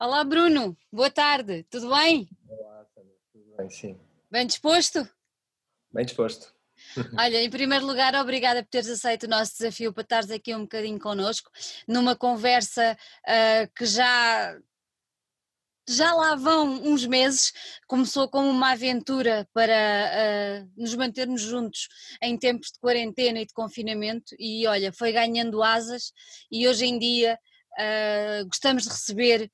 Olá Bruno, boa tarde, tudo bem? Olá, tudo bem, sim. Bem disposto? Bem disposto. Olha, em primeiro lugar, obrigada por teres aceito o nosso desafio para estares aqui um bocadinho connosco, numa conversa uh, que já, já lá vão uns meses, começou como uma aventura para uh, nos mantermos juntos em tempos de quarentena e de confinamento, e olha, foi ganhando asas, e hoje em dia uh, gostamos de receber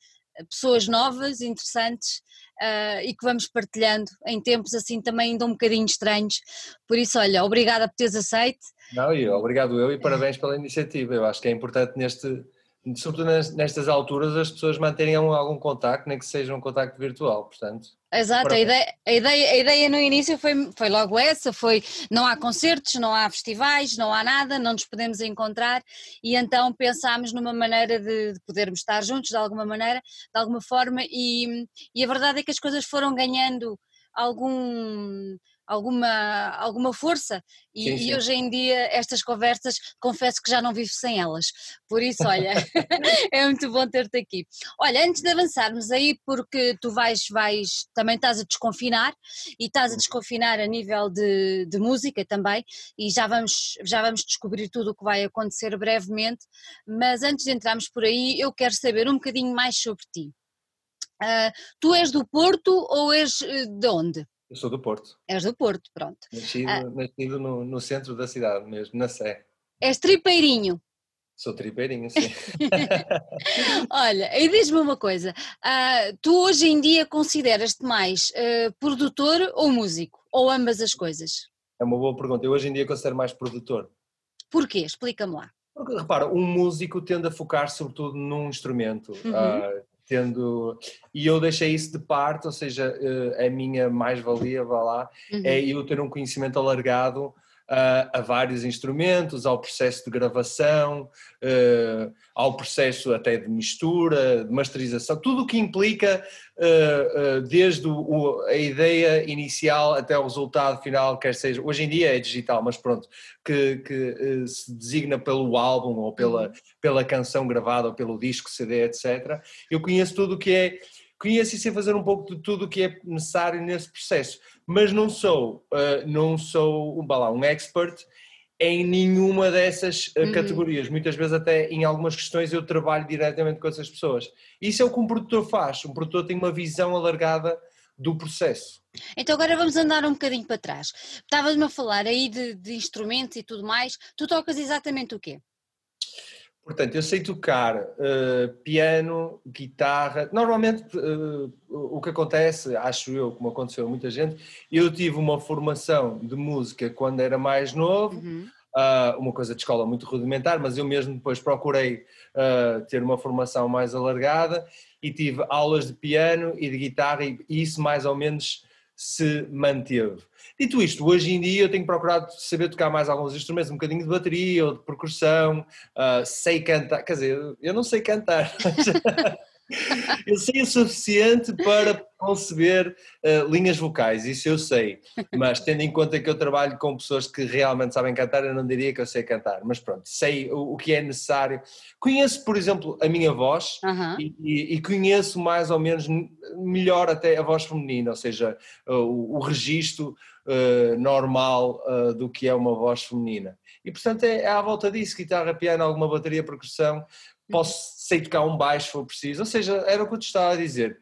pessoas novas, interessantes uh, e que vamos partilhando em tempos assim também ainda um bocadinho estranhos. Por isso, olha, obrigada por teres aceito. Não, e obrigado eu e parabéns pela iniciativa. Eu acho que é importante neste, sobretudo nestas alturas, as pessoas manterem algum contacto, nem que seja um contacto virtual, portanto. Exato, a ideia, a, ideia, a ideia no início foi, foi logo essa, foi não há concertos, não há festivais, não há nada, não nos podemos encontrar e então pensámos numa maneira de, de podermos estar juntos de alguma maneira, de alguma forma e, e a verdade é que as coisas foram ganhando algum alguma, alguma força e, sim, sim. e, hoje em dia estas conversas confesso que já não vivo sem elas, por isso olha, é muito bom ter-te aqui. Olha, antes de avançarmos aí, porque tu vais, vais também estás a desconfinar e estás a uhum. desconfinar a nível de, de música também e já vamos, já vamos descobrir tudo o que vai acontecer brevemente, mas antes de entrarmos por aí eu quero saber um bocadinho mais sobre ti. Uh, tu és do Porto ou és eh, de onde? Eu sou do Porto. És do Porto, pronto. Nascido, ah. nascido no, no, centro da cidade mesmo, na Sé. És tripeirinho. Sou tripeirinho, sim. Olha, e diz-me uma coisa, uh, tu hoje em dia consideras-te mais uh, produtor ou músico? Ou ambas as coisas? É uma boa pergunta. Eu hoje em dia considero mais produtor. Porquê? Explica-me lá. Porque, repara, um músico tende a focar sobretudo num instrumento. Uhum. Uh, tendo e eu deixei isso de parte, ou seja, eh, a minha mais-valia, vá lá, uhum. é eu ter um conhecimento alargado uh, a vários instrumentos, ao processo de gravação, uh, ao processo até de mistura, de masterização, tudo o que implica uh, desde o, a ideia inicial até o resultado final, quer seja, hoje em dia é digital, mas pronto, que, que se designa pelo álbum ou pela, uhum. pela canção gravada ou pelo disco, CD, etc. Eu conheço tudo o que é conheço e sei fazer um pouco de tudo o que é necessário nesse processo, mas não sou, uh, não sou um, lá, um expert em nenhuma dessas uh, uhum. categorias. Muitas vezes até em algumas questões eu trabalho diretamente com essas pessoas. Isso é o que um produtor faz. Um produtor tem uma visão alargada do processo. Então agora vamos andar um bocadinho para trás. Estavas-me a falar aí de, de instrumentos e tudo mais. Tu tocas exatamente o quê? Portanto, eu sei tocar uh, piano, guitarra. Normalmente, uh, o que acontece, acho eu, como aconteceu a muita gente, eu tive uma formação de música quando era mais novo, uhum. uh, uma coisa de escola muito rudimentar, mas eu mesmo depois procurei ter uma formação mais alargada e tive aulas de piano e de guitarra, e isso mais ou menos se manteve. Dito isto, hoje em dia eu tenho procurado saber tocar mais alguns instrumentos, um bocadinho de bateria ou de percussão, uh, sei cantar, quer dizer, eu não sei cantar, eu sei o suficiente para conceber uh, linhas vocais, isso eu sei, mas tendo em conta que eu trabalho com pessoas que realmente sabem cantar, eu não diria que eu sei cantar, mas pronto, sei o, o que é necessário. Conheço, por exemplo, a minha voz uhum. e, e, e, conheço mais ou menos melhor até a voz feminina, ou seja, o, o registro uh, normal uh, do que é uma voz feminina. E portanto é, é à volta disso, guitarra, piano, alguma bateria, percussão, posso sei tocar um baixo se for preciso, ou seja, era o que eu te estava a dizer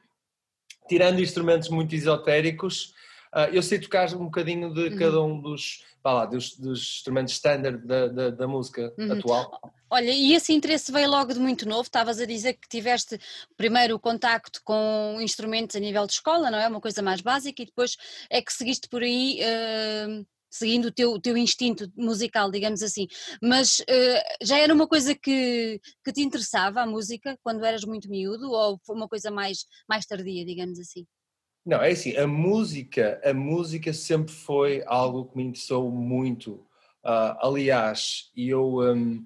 tirando instrumentos muito esotéricos, uh, eu sei tocar um bocadinho de uhum. cada um dos, lá, dos, dos instrumentos standard da, da, da música uhum. atual. Olha, e esse interesse veio logo de muito novo, estavas a dizer que tiveste primeiro o contacto com instrumentos a nível de escola, não é? Uma coisa mais básica, e depois é que seguiste por aí uh, seguindo o teu, teu instinto musical, digamos assim. Mas uh, já era uma coisa que, que te interessava a música quando eras muito miúdo ou foi uma coisa mais, mais tardia, digamos assim? Não, é assim, a música, a música sempre foi algo que me interessou muito. Uh, aliás, eu um,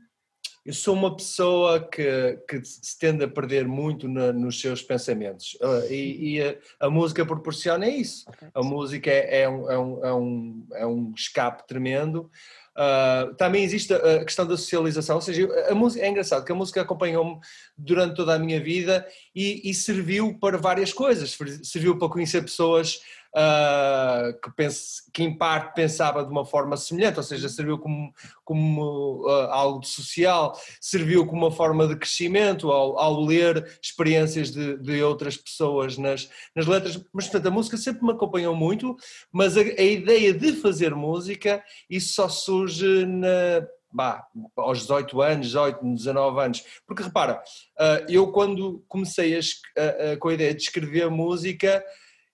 eu sou uma pessoa que, que se tende a perder muito na, nos seus pensamentos uh, e, e a, a, música proporciona isso. A música é, é, um, é, um, é, um, é um escape tremendo. Uh, também existe a questão da socialização, ou seja, a música, é engraçado que a música acompanhou-me durante toda a minha vida e, e serviu para várias coisas. Serviu para conhecer pessoas uh, que, pense, que em parte pensava de uma forma semelhante, ou seja, serviu como, como uh, algo de social, serviu como uma forma de crescimento ao, ao ler experiências de, de, outras pessoas nas, nas letras, mas portanto a música sempre me acompanhou muito, mas a, a ideia de fazer música, isso só surge na, bah, aos 18 anos, 18, 19 anos. Porque repara, ah, eu quando comecei a, a, a, com a ideia de escrever música,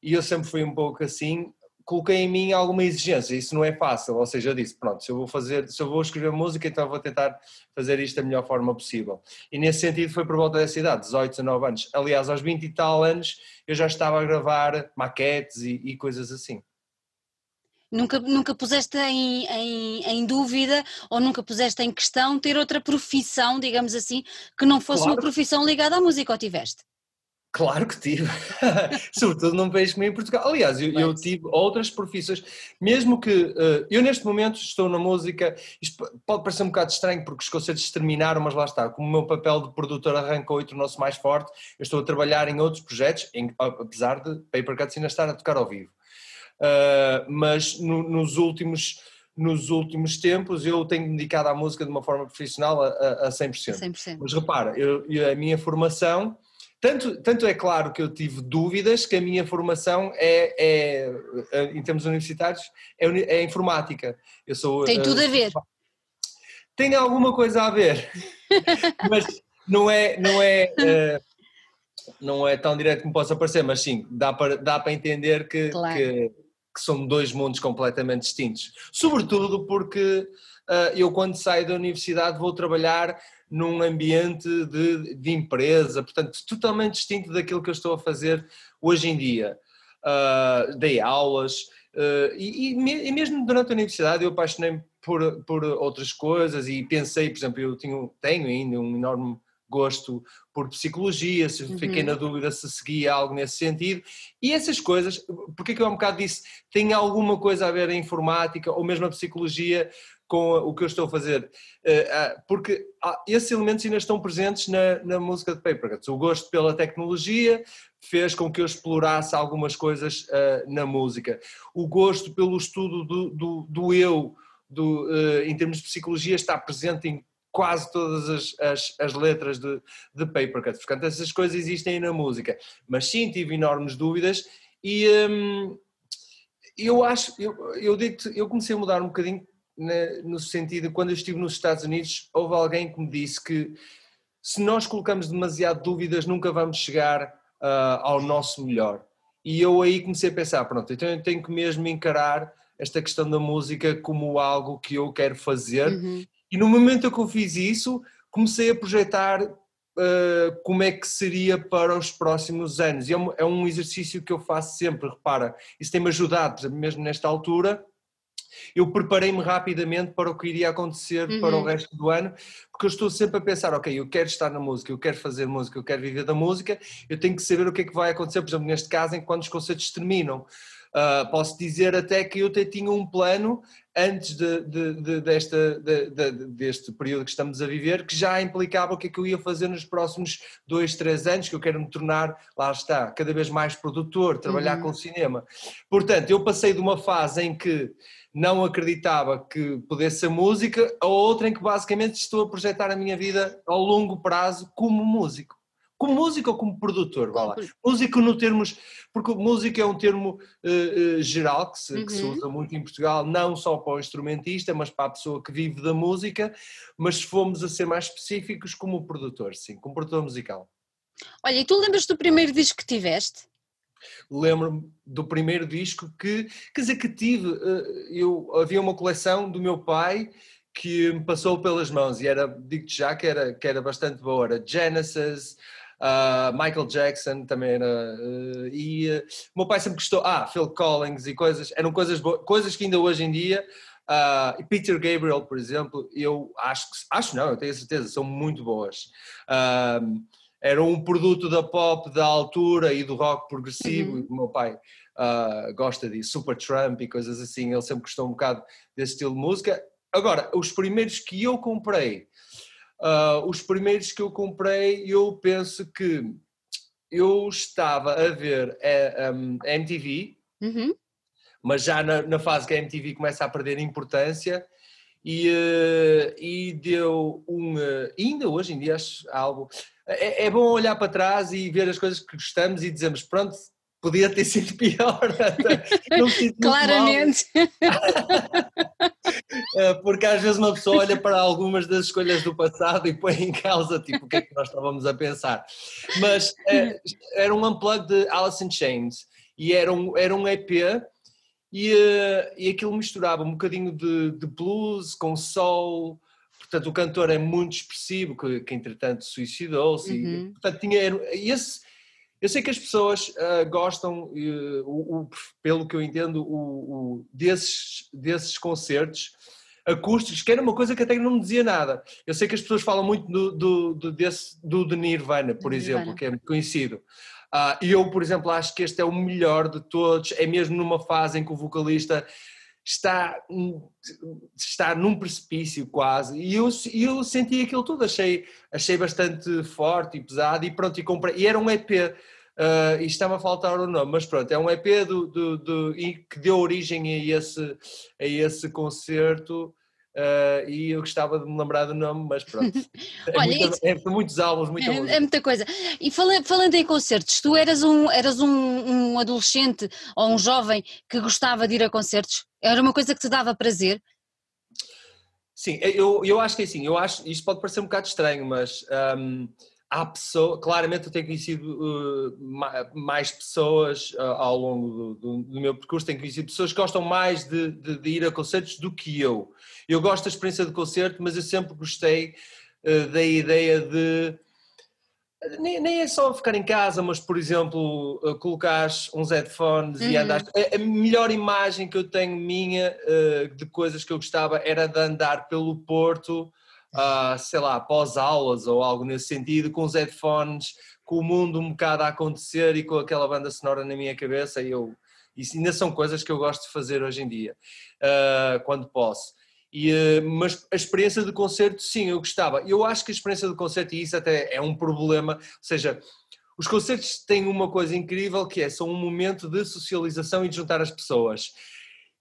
e eu sempre fui um pouco assim, coloquei em mim alguma exigência, isso não é fácil, ou seja, eu disse, pronto, se eu vou fazer, se eu vou escrever música, então vou tentar fazer isto da melhor forma possível. E nesse sentido foi por volta dessa idade, 18, 19 anos. Aliás, aos 20 e tal anos eu já estava a gravar maquetes e, e coisas assim. Nunca, nunca puseste em, em, em, dúvida ou nunca puseste em questão ter outra profissão, digamos assim, que não fosse claro. uma profissão ligada à música, ou tiveste? Claro que tive, sobretudo num país como em Portugal. Aliás, eu, eu tive outras profissões, mesmo que uh, eu neste momento estou na música, isto pode parecer um bocado estranho porque os concertos terminaram, mas lá está, como o meu papel de produtor arrancou e tornou-se mais forte, eu estou a trabalhar em outros projetos, em, apesar de Paper Cuts ainda estar a tocar ao vivo. Uh, mas no, nos últimos nos últimos tempos eu tenho dedicado à música de uma forma profissional a, a, a 100%. 100%. Mas repara, eu, eu, a minha formação tanto, tanto é claro que eu tive dúvidas que a minha formação é, é em termos universitários, é, é informática. Eu sou, tem tudo uh, a ver. Tem alguma coisa a ver, mas não é, não é, uh, não é tão direto como possa parecer, mas sim, dá para, dá para entender que, claro. que, que são dois mundos completamente distintos. Sobretudo porque uh, eu quando saio da universidade vou trabalhar num ambiente de, de, empresa, portanto, totalmente distinto daquilo que eu estou a fazer hoje em dia. Uh, dei aulas uh, e, e, mesmo durante a universidade eu apaixonei por, por outras coisas e pensei, por exemplo, eu tenho, tenho ainda um enorme gosto por psicologia, se uhum. fiquei na dúvida se seguia algo nesse sentido, e essas coisas, porque é que eu há um bocado disse, tem alguma coisa a ver a informática ou mesmo a psicologia com o que eu estou a fazer, eh, ah, porque esses elementos ainda estão presentes na, na música de Papercuts. O gosto pela tecnologia fez com que eu explorasse algumas coisas ah, na música. O gosto pelo estudo do, do, do eu, do, ah, em termos de psicologia, está presente em quase todas as, as, as letras de, de Papercuts. Portanto, essas coisas existem na música. Mas sim, tive enormes dúvidas e hum, eu acho, eu, eu digo eu comecei a mudar um bocadinho no sentido, quando eu estive nos Estados Unidos, houve alguém que me disse que se nós colocamos demasiado dúvidas, nunca vamos chegar uh, ao nosso melhor. E eu aí comecei a pensar, pronto, então eu tenho que mesmo encarar esta questão da música como algo que eu quero fazer. Uhum. E no momento que eu fiz isso, comecei a projetar uh, como é que seria para os próximos anos. E é um, é um exercício que eu faço sempre, repara, isso tem-me ajudado, mesmo nesta altura, eu preparei-me rapidamente para o que iria acontecer uhum. para o resto do ano, porque eu estou sempre a pensar, ok, eu quero estar na música, eu quero fazer música, eu quero viver da música, eu tenho que saber o que é que vai acontecer, por exemplo, neste caso, em quando os concertos terminam. Uh, posso dizer até que eu até tinha um plano antes de, de, de, desta, deste período que estamos a viver, que já implicava o que é que eu ia fazer nos próximos dois, três anos, que eu quero me tornar, lá está, cada vez mais produtor, trabalhar uhum. com cinema. Portanto, eu passei de uma fase em que não acreditava que pudesse ser música, a outra em que basicamente estou a projetar a minha vida ao longo prazo como músico. Como músico ou como produtor, vá lá. Músico no termos, porque música é um termo uh, uh, geral que se, uhum. que se, usa muito em Portugal, não só para o instrumentista, mas para a pessoa que vive da música, mas se formos a ser mais específicos, como produtor, sim, como produtor musical. Olha, e tu lembras do primeiro disco que tiveste? Lembro-me do primeiro disco que, quer dizer, que tive, eh, eu, havia uma coleção do meu pai que me passou pelas mãos e era, digo-te já que era, que era bastante boa, era Genesis, uh, Michael Jackson também era, uh, e uh, meu pai sempre gostou, ah, Phil Collins e coisas, eram coisas, coisas que ainda hoje em dia, uh, Peter Gabriel, por exemplo, eu acho que, acho não, eu tenho a certeza, são muito boas. Uh, era um produto da pop da altura e do rock progressivo, uhum. e o meu pai uh, gosta de Super Trump e coisas assim, ele sempre gostou um bocado desse estilo de música. Agora, os primeiros que eu comprei, uh, os primeiros que eu comprei, eu penso que eu estava a ver a, a MTV, Uhum. mas já na, na fase que a MTV começa a perder importância e, eh, e deu um. eh, ainda hoje em dia acho algo. É, é bom olhar para trás e ver as coisas que gostamos e dizemos, pronto, podia ter sido pior. Não me. Claramente. Eh, porque às vezes uma pessoa olha para algumas das escolhas do passado e põe em causa tipo, o que é que nós estávamos a pensar. Mas eh, era um unplug de Alice in Chains e era um, era um EP e, eh, e aquilo misturava um bocadinho de, de blues com soul. Portanto, o cantor é muito expressivo, que, que entretanto suicidou-se. e, Uhum. Portanto, tinha esse, eu sei que as pessoas ah, gostam, eh, o- o- pelo que eu entendo, o, desses, desses concertos acústicos, que era uma coisa que até não me dizia nada. Eu sei que as pessoas falam muito do, do, do, desse, do de Nirvana, por Do exemplo, Nirvana. que é muito conhecido. Ah, E eu, por exemplo, acho que este é o melhor de todos, é mesmo numa fase em que o vocalista está, está num precipício quase, e eu, eu senti aquilo tudo, achei, achei bastante forte e pesado, e pronto, e comprei, e era um EP, ah, e está-me a faltar o nome, mas pronto, é um EP do, do, do- que deu origem a esse, a esse concerto, ah, e eu gostava de me lembrar do nome, mas pronto. É, Olha, muita- é muitos álbuns, muita É, é muita coisa. E fala- falando em concertos, tu eras um, eras um, um adolescente ou um jovem que gostava de ir a concertos? Era uma coisa que te dava prazer? Sim, eu, eu acho que é assim, eu acho, isto pode parecer um bocado estranho, mas hum, há pessoas, claramente eu tenho conhecido uh, ma- mais pessoas uh, ao longo do, do- do meu percurso, tenho conhecido pessoas que gostam mais de, de- de ir a concertos do que eu. Eu gosto da experiência de concerto, mas eu sempre gostei uh, da ideia de nem, nem é só ficar em casa, mas por exemplo, uh, colocares uns headphones e Uhum. andares. A, a melhor imagem que eu tenho minha uh, de coisas que eu gostava era de andar pelo Porto, sei lá, pós-aulas ou algo nesse sentido, com os headphones, com o mundo um bocado a acontecer e com aquela banda sonora na minha cabeça. E eu, isso ainda são coisas que eu gosto de fazer hoje em dia, ah, quando posso. E, eh, mas a experiência de concerto, sim, eu gostava. Eu acho que a experiência de concerto, e isso até é um problema, ou seja, os concertos têm uma coisa incrível que é, são um momento de socialização e de juntar as pessoas.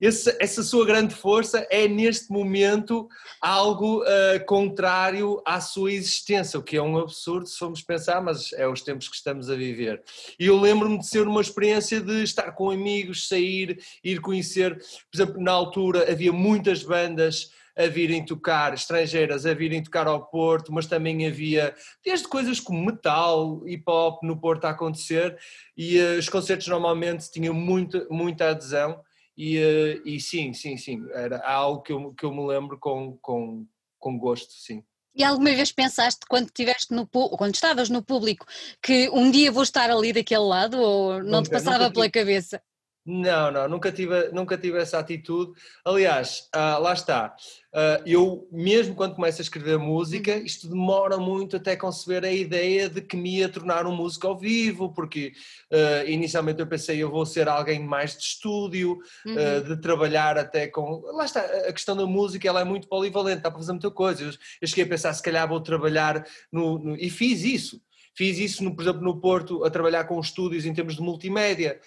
Esse- essa sua grande força é neste momento algo eh, contrário à sua existência, o que é um absurdo se formos pensar, mas é os tempos que estamos a viver. E eu lembro-me de ser uma experiência de estar com amigos, sair, ir conhecer, por exemplo, na altura havia muitas bandas a virem tocar, estrangeiras a virem tocar ao Porto, mas também havia desde coisas como metal, hip hop no Porto a acontecer e eh, os concertos normalmente tinham muita, muita adesão e, eh, e sim, sim, sim, era algo que eu, que eu me lembro com, com, com gosto, sim. E alguma vez pensaste, quando, tiveste no, quando estavas no público, que um dia vou estar ali daquele lado ou não te Nunca, passava nunca pela cabeça? Não, não, nunca tive, nunca tive essa atitude. Aliás, ah, lá está. Ah, eu, mesmo quando começo a escrever música, isto demora muito até conceber a ideia de que me ia tornar um músico ao vivo, porque ah, inicialmente eu pensei eu vou ser alguém mais de estúdio, Uhum. uh, de trabalhar até com. Lá está, a questão da música ela é muito polivalente, dá para fazer muita coisa. Eu, eu cheguei a pensar, se calhar vou trabalhar no. no- e fiz isso. Fiz isso, no, por exemplo, no Porto, a trabalhar com estúdios em termos de multimédia.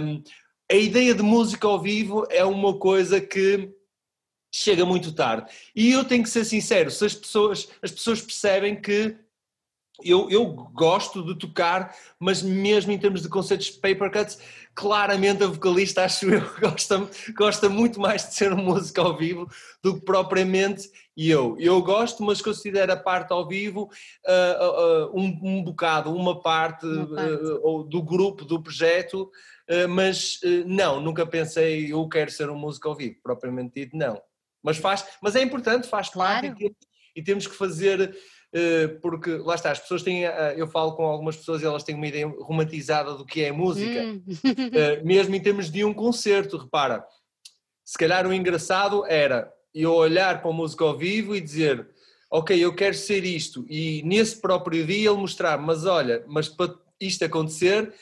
Um, a ideia de música ao vivo é uma coisa que chega muito tarde. E eu tenho que ser sincero, se as pessoas, as pessoas percebem que eu, eu gosto de tocar, mas mesmo em termos de conceitos de paper cuts, claramente a vocalista, acho eu, gosta, gosta muito mais de ser um músico ao vivo do que propriamente eu. Eu gosto, mas considero a parte ao vivo ah, ah, um, um bocado, uma parte, Uma parte. ou do grupo, do projeto, mas ah, não, nunca pensei eu quero ser um músico ao vivo, propriamente dito, não. Mas, faz, mas é importante, faz parte Claro. e temos, e temos que fazer eh, porque lá está, as pessoas têm, eh, eu falo com algumas pessoas e elas têm uma ideia romantizada do que é música, Hum. eh, mesmo em termos de um concerto, repara, se calhar o engraçado era eu olhar para o músico ao vivo e dizer, ok, eu quero ser isto, e nesse próprio dia ele mostrar, mas olha, mas para isto acontecer,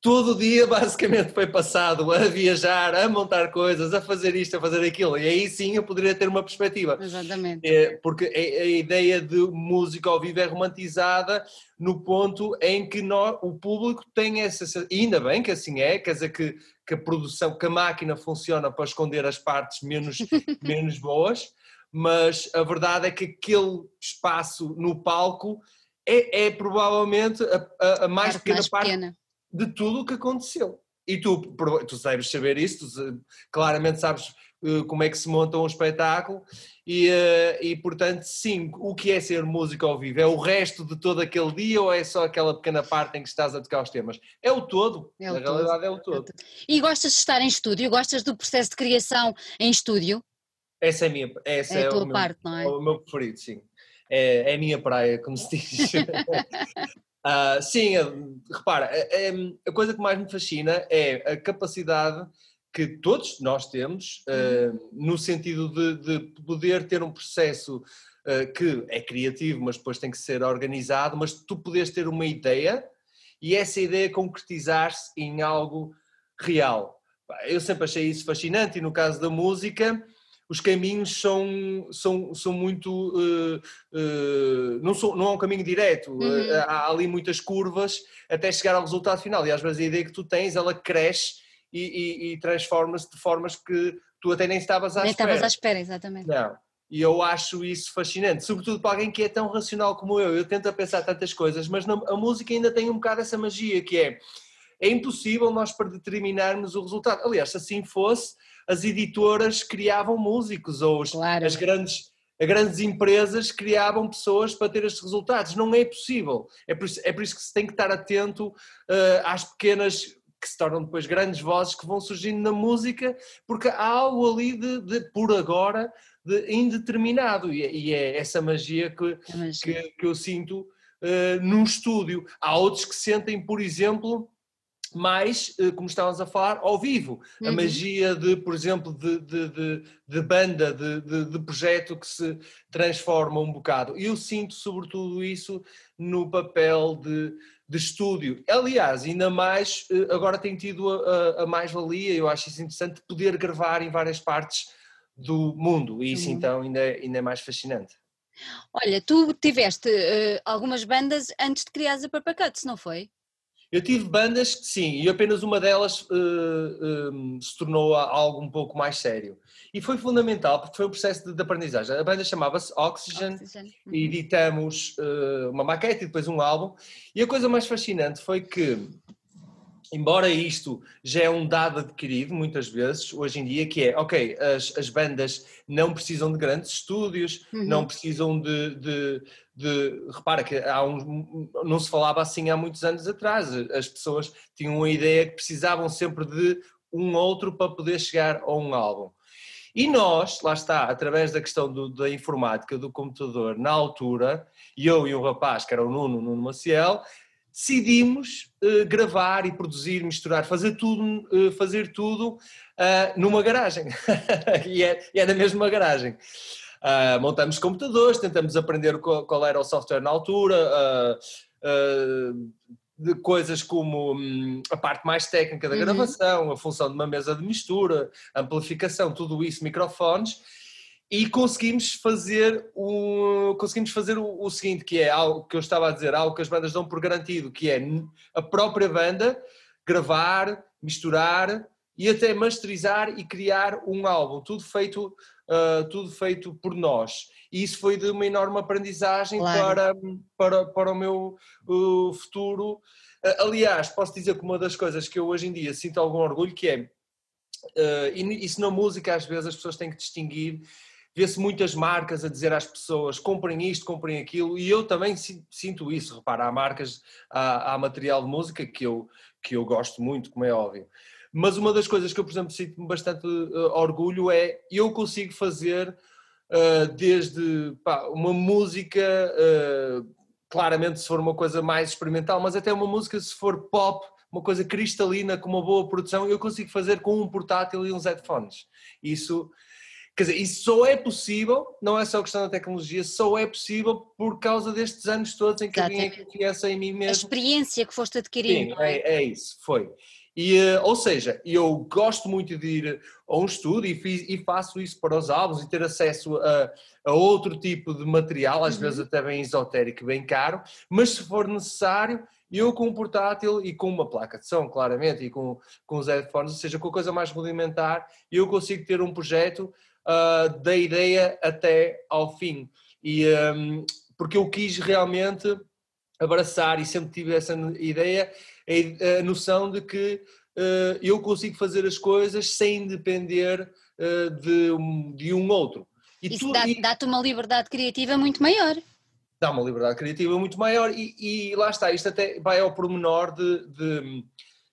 todo o dia basicamente foi passado a viajar, a montar coisas, a fazer isto, a fazer aquilo, e aí sim eu poderia ter uma perspectiva. Exatamente. É, porque a, a, ideia de música ao vivo é romantizada no ponto em que nós, o público tem essa. E ainda bem que assim é, quer dizer que, que a produção, que a máquina funciona para esconder as partes menos, menos boas, mas a verdade é que aquele espaço no palco é, é provavelmente a, a, a mais pequena mais parte pequena. De tudo o que aconteceu. E tu, tu sabes saber isso, tu claramente sabes uh, como é que se monta um espetáculo e, uh, e, portanto, sim, o que é ser música ao vivo? É o resto de todo aquele dia ou é só aquela pequena parte em que estás a tocar os temas? É o todo, é o na todo. realidade é o todo. E gostas de estar em estúdio? Gostas do processo de criação em estúdio? Essa é a minha, essa é, é a tua o parte, meu, não é? O meu preferido, sim. É, é a minha praia, como se diz. Uh, sim, repara, a, a, coisa que mais me fascina é a capacidade que todos nós temos, uh, no sentido de, de, poder ter um processo uh, que é criativo, mas depois tem que ser organizado, mas tu poderes ter uma ideia e essa ideia concretizar-se em algo real. Eu sempre achei isso fascinante e no caso da música, os caminhos são, são, são muito. Uh, uh, não, são, não é um caminho direto, uhum. uh, há ali muitas curvas até chegar ao resultado final. E às vezes a ideia que tu tens ela cresce e, e, e transforma-se de formas que tu até nem estavas à nem espera. Nem estavas à espera, exatamente. Não. E eu acho isso fascinante, sobretudo para alguém que é tão racional como eu. Eu tento pensar tantas coisas, mas a música ainda tem um bocado essa magia que é. É impossível nós predeterminarmos o resultado. Aliás, se assim fosse, as editoras criavam músicos ou claro. as grandes as grandes empresas criavam pessoas para ter estes resultados. Não é possível. É por isso, é por isso que se tem que estar atento uh, às pequenas que se tornam depois grandes vozes que vão surgindo na música, porque há algo ali de, de por agora de indeterminado e, é, e é essa magia que, magia. que, que, eu sinto uh, num estúdio. Há outros que sentem, por exemplo, mais, eh, como estávamos a falar, ao vivo. Uhum. A magia de, por exemplo, de, de, de, de banda, de, projeto que se transforma um bocado. Eu sinto sobretudo isso no papel de, estúdio. Aliás, ainda mais, eh, agora tem tido a, a mais-valia, eu acho isso interessante, poder gravar em várias partes do mundo. E isso uhum. então ainda, é, ainda é mais fascinante. Olha, tu tiveste uh, algumas bandas antes de criar a Purple Cuts, não foi? Eu tive bandas que sim, e apenas uma delas uh, uh, se tornou algo um pouco mais sério. E foi fundamental, porque foi um processo de, de aprendizagem. A banda chamava-se Oxygen, Oxygen. Uhum. e editamos uh, uma maquete e depois um álbum. E a coisa mais fascinante foi que embora isto já é um dado adquirido muitas vezes hoje em dia, que é, ok, as, as bandas não precisam de grandes estúdios, uhum. não precisam de, de, de, repara que há um, não se falava assim há muitos anos atrás, as pessoas tinham a ideia que precisavam sempre de um outro para poder chegar a um álbum. E nós, lá está, através da questão do, da informática, do computador, na altura, eu e um rapaz, que era o Nuno, Nuno Maciel, decidimos uh, gravar e produzir, misturar, fazer tudo, uh, fazer tudo uh, numa garagem. e, é, e é na mesma garagem. montamos computadores, tentamos aprender qual, qual, era o software na altura, de coisas como hum, a parte mais técnica da uhum. gravação, uhum. a função de uma mesa de mistura, amplificação, tudo isso, microfones e conseguimos fazer o conseguimos fazer o, o, seguinte que é algo que eu estava a dizer algo que as bandas dão por garantido que é a própria banda gravar misturar e até masterizar e criar um álbum tudo feito uh, tudo feito por nós e isso foi de uma enorme aprendizagem claro. para para para o meu uh, futuro uh, aliás posso dizer que uma das coisas que eu hoje em dia sinto algum orgulho que é e isso na música às vezes as pessoas têm que distinguir vê-se muitas marcas a dizer às pessoas comprem isto, comprem aquilo, e eu também sinto isso. Repara, há marcas, há, há material de música que eu, que eu gosto muito, como é óbvio. Mas uma das coisas que eu, por exemplo, sinto-me bastante uh, orgulho é eu consigo fazer uh, desde pá, uma música, uh, claramente se for uma coisa mais experimental, mas até uma música se for pop, uma coisa cristalina, com uma boa produção, eu consigo fazer com um portátil e uns headphones. Isso Quer dizer, isso só é possível, não é só questão da tecnologia, só é possível por causa destes anos todos em que eu vim confiança em mim mesmo. A experiência que foste adquirindo. Sim, é, é isso, foi. E, eh, ou seja, eu gosto muito de ir a um estudo e, fiz, e faço isso para os álbuns e ter acesso a, a outro tipo de material, às uhum. vezes até bem esotérico, bem caro, mas se for necessário, eu com um portátil e com uma placa de som, claramente, e com, com os headphones, ou seja, com a coisa mais rudimentar, eu consigo ter um projeto uh, da ideia até ao fim. E, um, porque eu quis realmente abraçar e sempre tive essa ideia a, noção de que uh, eu consigo fazer as coisas sem depender uh, de, um, de um outro. E Isso dá-te dá uma liberdade criativa muito maior. Dá uma liberdade criativa muito maior e, e lá está, isto até vai ao pormenor de, de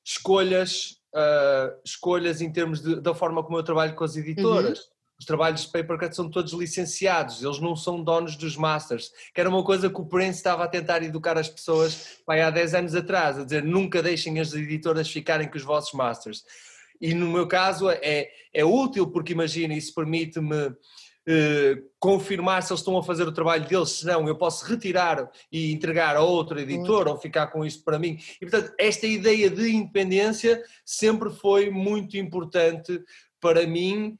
escolhas, uh, escolhas em termos de, da forma como eu trabalho com as editoras. Uhum os trabalhos de Papercut são todos licenciados, eles não são donos dos masters, que era uma coisa que o Prince estava a tentar educar as pessoas vai, há 10 anos atrás, a dizer nunca deixem as editoras ficarem com os vossos masters. E no meu caso é, é útil porque imagina, isso permite-me eh, confirmar se eles estão a fazer o trabalho deles, senão eu posso retirar e entregar a outro editor ou ficar com isso para mim. E portanto, esta ideia de independência sempre foi muito importante para mim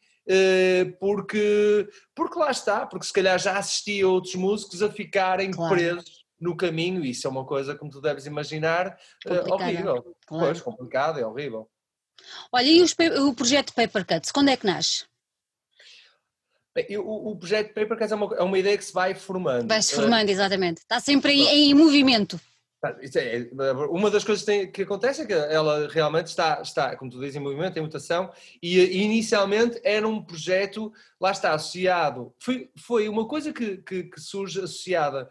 porque, porque lá está, porque se calhar já assisti a outros músicos a ficarem claro. presos no caminho, e isso é uma coisa, como tu deves imaginar, uh, horrível. Claro. Pois, complicado, é horrível. Olha, e os, o projeto Paper Cuts, quando é que nasce? O, o, projeto Paper Cuts é uma, é uma ideia que se vai formando. Vai-se formando, uh, exatamente. Está sempre em, em movimento. Tá, é, uma das coisas que, acontece é que ela realmente está, está, como tu dizes, em movimento, em mutação, e, inicialmente era um projeto, lá está, associado, foi, foi uma coisa que, que, que surge associada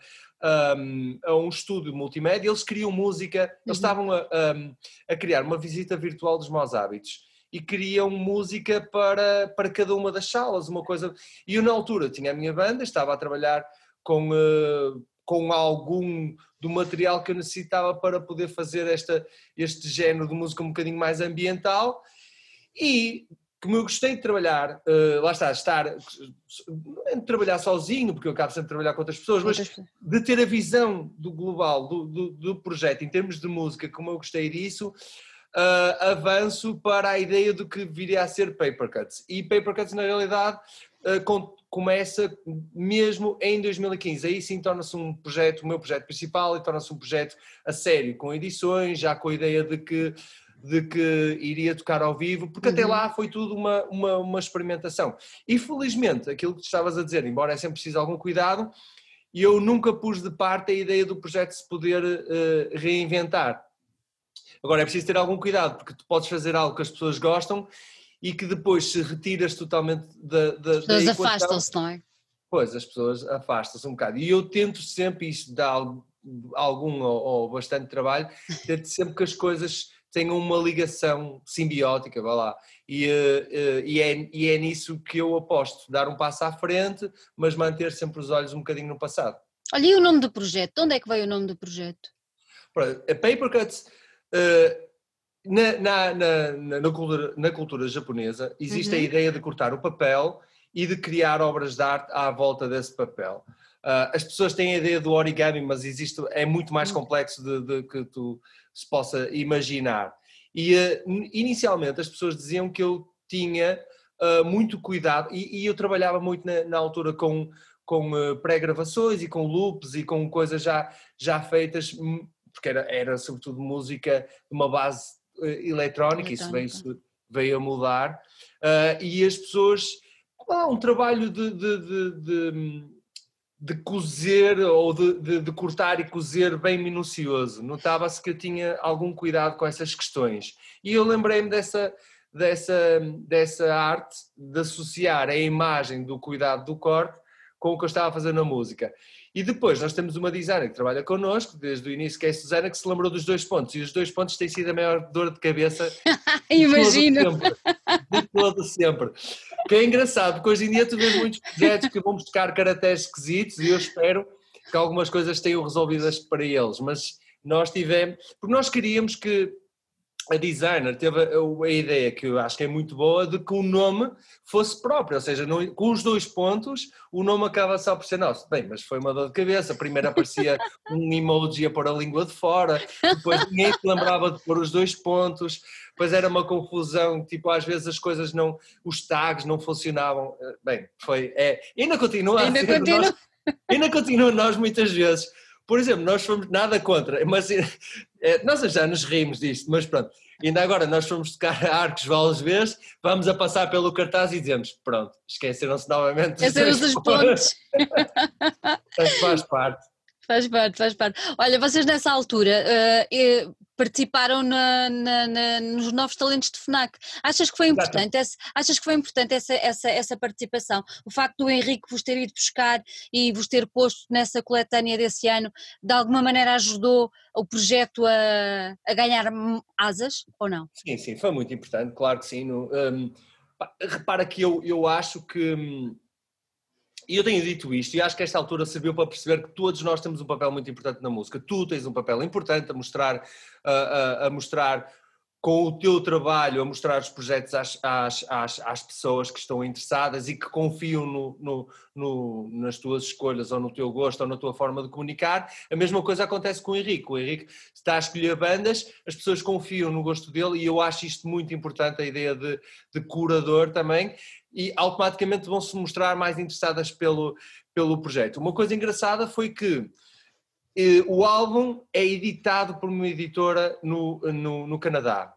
um, a um estúdio multimédia, eles criam música, uhum. eles estavam a, um, a criar uma visita virtual dos maus hábitos e criam música para, para cada uma das salas, uma coisa. E eu na altura tinha a minha banda, estava a trabalhar com, uh, com algum do material que eu necessitava para poder fazer esta, este género de música um bocadinho mais ambiental e como eu gostei de trabalhar, uh, lá está, estar, não trabalhar sozinho, porque eu acabo sempre de trabalhar com outras pessoas, mas de ter a visão do global, do, do, do projeto em termos de música, como eu gostei disso, uh, avanço para a ideia do que viria a ser Papercuts. E Papercuts, na realidade, uh, com, começa mesmo em 2015. Aí sim torna-se um projeto, o meu projeto principal, e torna-se um projeto a sério, com edições, já com a ideia de que de que iria tocar ao vivo, porque uhum. até lá foi tudo uma, uma, uma, experimentação. E felizmente, aquilo que tu estavas a dizer, embora é sempre preciso algum cuidado, eu nunca pus de parte a ideia do projeto se poder uh, reinventar. Agora é preciso ter algum cuidado, porque tu podes fazer algo que as pessoas gostam e que depois se retiras totalmente da, da, as pessoas afastam-se, não é? Pois, as pessoas afastam-se um bocado. E eu tento sempre, isto dá algum ou, ou bastante trabalho, tento sempre que as coisas tenham uma ligação simbiótica, vá lá. E, uh, e, é, e é nisso que eu aposto, dar um passo à frente, mas manter sempre os olhos um bocadinho no passado. Olha, e o nome do projeto? De onde é que veio o nome do projeto? A Papercuts uh, na, na, na, na, cultura, na cultura japonesa existe uhum. a ideia de cortar o papel e de criar obras de arte à volta desse papel. Uh, as pessoas têm a ideia do origami, mas existe, é muito mais uhum. complexo de, de que tu se possa imaginar. E uh, inicialmente as pessoas diziam que eu tinha uh, muito cuidado, e, e, eu trabalhava muito na, na altura com, com pré-gravações e com loops e com coisas já, já feitas, porque era, era sobretudo música de uma base uh, eletrónica, isso veio, veio a mudar, uh, e as pessoas, ah, um trabalho de, de, de, de, de cozer ou de, de, cortar e cozer bem minucioso, notava-se que eu tinha algum cuidado com essas questões, e eu lembrei-me dessa, dessa, dessa arte de associar a imagem do cuidado do corte com o que eu estava a fazer na música. E depois nós temos uma designer que trabalha connosco desde o início, que é a Susana, que se lembrou dos dois pontos. E os dois pontos têm sido a maior dor de cabeça Imagino. de todo sempre. De todo sempre. Que é engraçado, porque hoje em dia tu vês muitos projetos que vão buscar caracteres esquisitos e eu espero que algumas coisas tenham resolvidas para eles. Mas nós tivemos, porque nós queríamos que a designer teve a, a, ideia que eu acho que é muito boa de que o nome fosse próprio, ou seja, não, com os dois pontos o nome acaba só por ser nosso. Bem, mas foi uma dor de cabeça. Primeiro aparecia um emoji a pôr a língua de fora, depois ninguém se lembrava de pôr os dois pontos, depois era uma confusão, tipo, às vezes as coisas não, os tags não funcionavam. Bem, foi, é, ainda continua ainda a ser, continua. Nós, ainda continua nós muitas vezes por exemplo, nós fomos nada contra, mas é, nós já nos rimos disto, mas pronto. Ainda agora nós fomos tocar a Arcos Valas vezes, vamos a passar pelo cartaz e dizemos, pronto, esqueceram-se novamente Esqueceram-se dos pontos. faz parte. Faz parte, faz parte. Olha, vocês nessa altura uh, participaram na, na, na, nos novos talentos de FNAC. Achas que foi importante, essa, achas que foi importante essa, essa, essa participação? O facto do Henrique vos ter ido buscar e vos ter posto nessa coletânea desse ano, de alguma maneira ajudou o projeto a, a ganhar asas ou não? Sim, sim, foi muito importante, claro que sim. No, um, repara que eu, eu acho que hum, e eu tenho dito isto, e acho que esta altura serviu para perceber que todos nós temos um papel muito importante na música. Tu tens um papel importante a mostrar, a, a, a mostrar com o teu trabalho, a mostrar os projetos às, às, às, às pessoas que estão interessadas e que confiam no, no, no, nas tuas escolhas, ou no teu gosto, ou na tua forma de comunicar. A mesma coisa acontece com o Henrique. O Henrique está a escolher bandas, as pessoas confiam no gosto dele, e eu acho isto muito importante, a ideia de, de curador também e automaticamente vão se mostrar mais interessadas pelo, pelo projeto. Uma coisa engraçada foi que eh, o álbum é editado por uma editora no, no, no, Canadá.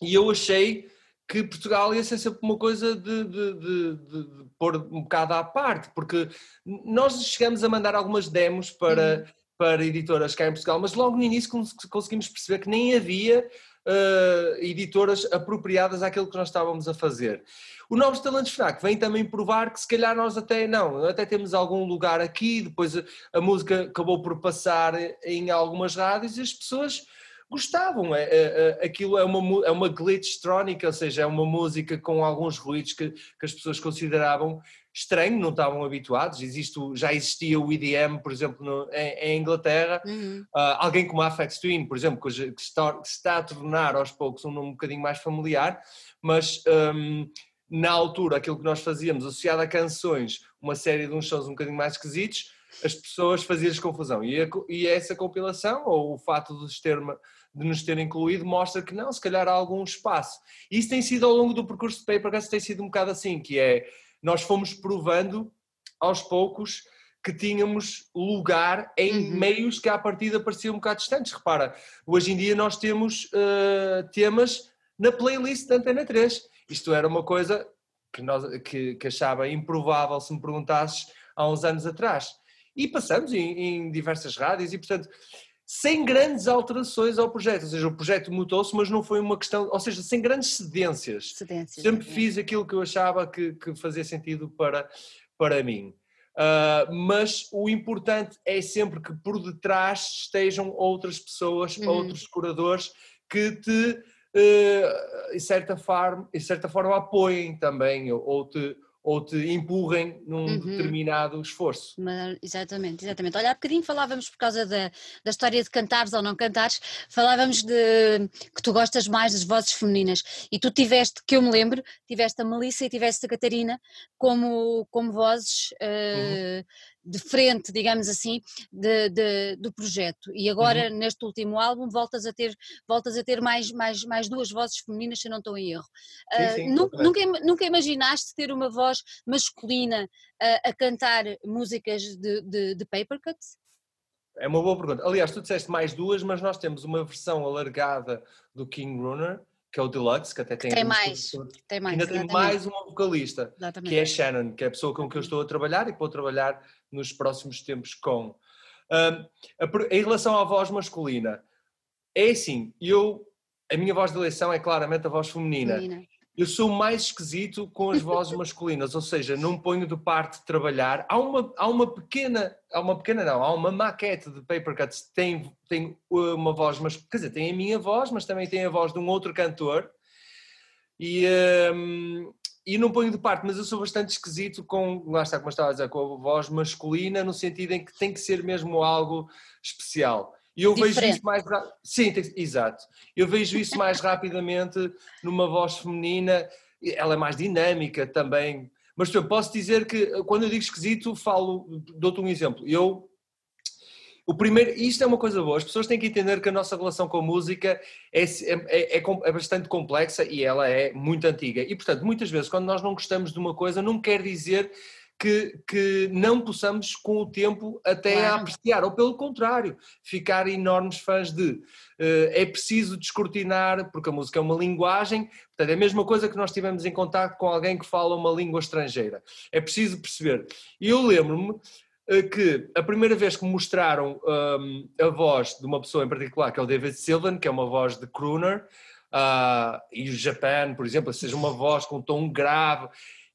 E eu achei que Portugal ia ser sempre uma coisa de, de, de, de, pôr um bocado à parte, porque nós chegamos a mandar algumas demos para, uhum. para editoras cá em Portugal, mas logo no início conseguimos perceber que nem havia uh, editoras apropriadas àquilo que nós estávamos a fazer. O Novos Talentos FNAC vem também provar que se calhar nós até não, até temos algum lugar aqui, depois a, a música acabou por passar em algumas rádios e as pessoas gostavam. É, é, é, aquilo é uma, é uma glitch-trónica, ou seja, é uma música com alguns ruídos que, que as pessoas consideravam estranho, não estavam habituados. Existe, já existia o EDM, por exemplo, no, em, em, Inglaterra. Uhum. Uh, alguém como a Afex Twin, por exemplo, que, que, está, que, está, a tornar aos poucos um nome um bocadinho mais familiar, mas um, na altura aquilo que nós fazíamos, associado a canções, uma série de uns shows um bocadinho mais esquisitos, as pessoas faziam-lhes confusão. E, a, e essa compilação, ou o fato de, ter, de nos ter incluído, mostra que não, se calhar há algum espaço. E isso tem sido ao longo do percurso de Papercast, tem sido um bocado assim, que é nós fomos provando aos poucos que tínhamos lugar em uhum. meios que à partida pareciam um bocado distantes. Repara, hoje em dia nós temos uh, temas na playlist da Antena 3. Isto era uma coisa que, nós, que, que achava improvável se me perguntasses há uns anos atrás. E passamos em, em diversas rádios e, portanto, sem grandes alterações ao projeto, ou seja, o projeto mudou-se, mas não foi uma questão, ou seja, sem grandes cedências. cedências Sempre é. fiz aquilo que eu achava que, que fazia sentido para, para mim. Uh, mas o importante é sempre que por detrás estejam outras pessoas, uhum. outros curadores que te, uh, em, certa forma, em certa forma, apoiem também ou te ou te empurrem num uhum. determinado esforço. Mas, exatamente, exatamente. Olha, há bocadinho falávamos por causa da, da história de cantares ou não cantares, falávamos de que tu gostas mais das vozes femininas e tu tiveste, que eu me lembro, tiveste a Melissa e tiveste a Catarina como, como vozes uh, uhum de frente, digamos assim, de, de, do projeto. E agora, uhum. neste último álbum, voltas a ter, voltas a ter mais, mais, mais duas vozes femininas, se não estou em erro. Sim, uh, sim, nunca, nunca, nunca, imaginaste ter uma voz masculina uh, a cantar músicas de, de, de Papercut? É uma boa pergunta. Aliás, tu disseste mais duas, mas nós temos uma versão alargada do King Runner, que é o Deluxe, que até tem, tem mais, tem mais. Ainda tem mais uma vocalista, exatamente. que é Shannon, que é a pessoa com que eu estou a trabalhar e que vou trabalhar nos próximos tempos com. Um, em relação à voz masculina, é assim, eu, a minha voz de eleição é claramente a voz feminina. feminina. Eu sou mais esquisito com as vozes masculinas, ou seja, não ponho de parte trabalhar. Há uma, há uma pequena, há uma pequena não, há uma maquete de Paper Cuts que tem, tem uma voz, mas quer dizer, tem a minha voz, mas também tem a voz de um outro cantor. E, um, e não ponho de parte, mas eu sou bastante esquisito com, lá está como estava a dizer, com a voz masculina, no sentido em que tem que ser mesmo algo especial. E eu Diferente. vejo isso mais Sim, exato. Eu vejo isso mais rapidamente numa voz feminina, ela é mais dinâmica também. Mas eu posso dizer que quando eu digo esquisito, falo, dou-te um exemplo. Eu o primeiro, isto é uma coisa boa, as pessoas têm que entender que a nossa relação com a música é, é, é, é, bastante complexa e ela é muito antiga. E, portanto, muitas vezes, quando nós não gostamos de uma coisa, não quer dizer que, que não possamos, com o tempo, até claro. apreciar, ou pelo contrário, ficar enormes fãs de. Uh, é preciso descortinar, porque a música é uma linguagem, portanto, é a mesma coisa que nós tivemos em contato com alguém que fala uma língua estrangeira. É preciso perceber. E eu lembro-me eh, que a primeira vez que mostraram um, a voz de uma pessoa em particular, que é o David Sylvan, que é uma voz de crooner, uh, e o Japan, por exemplo, seja uma voz com um tom grave,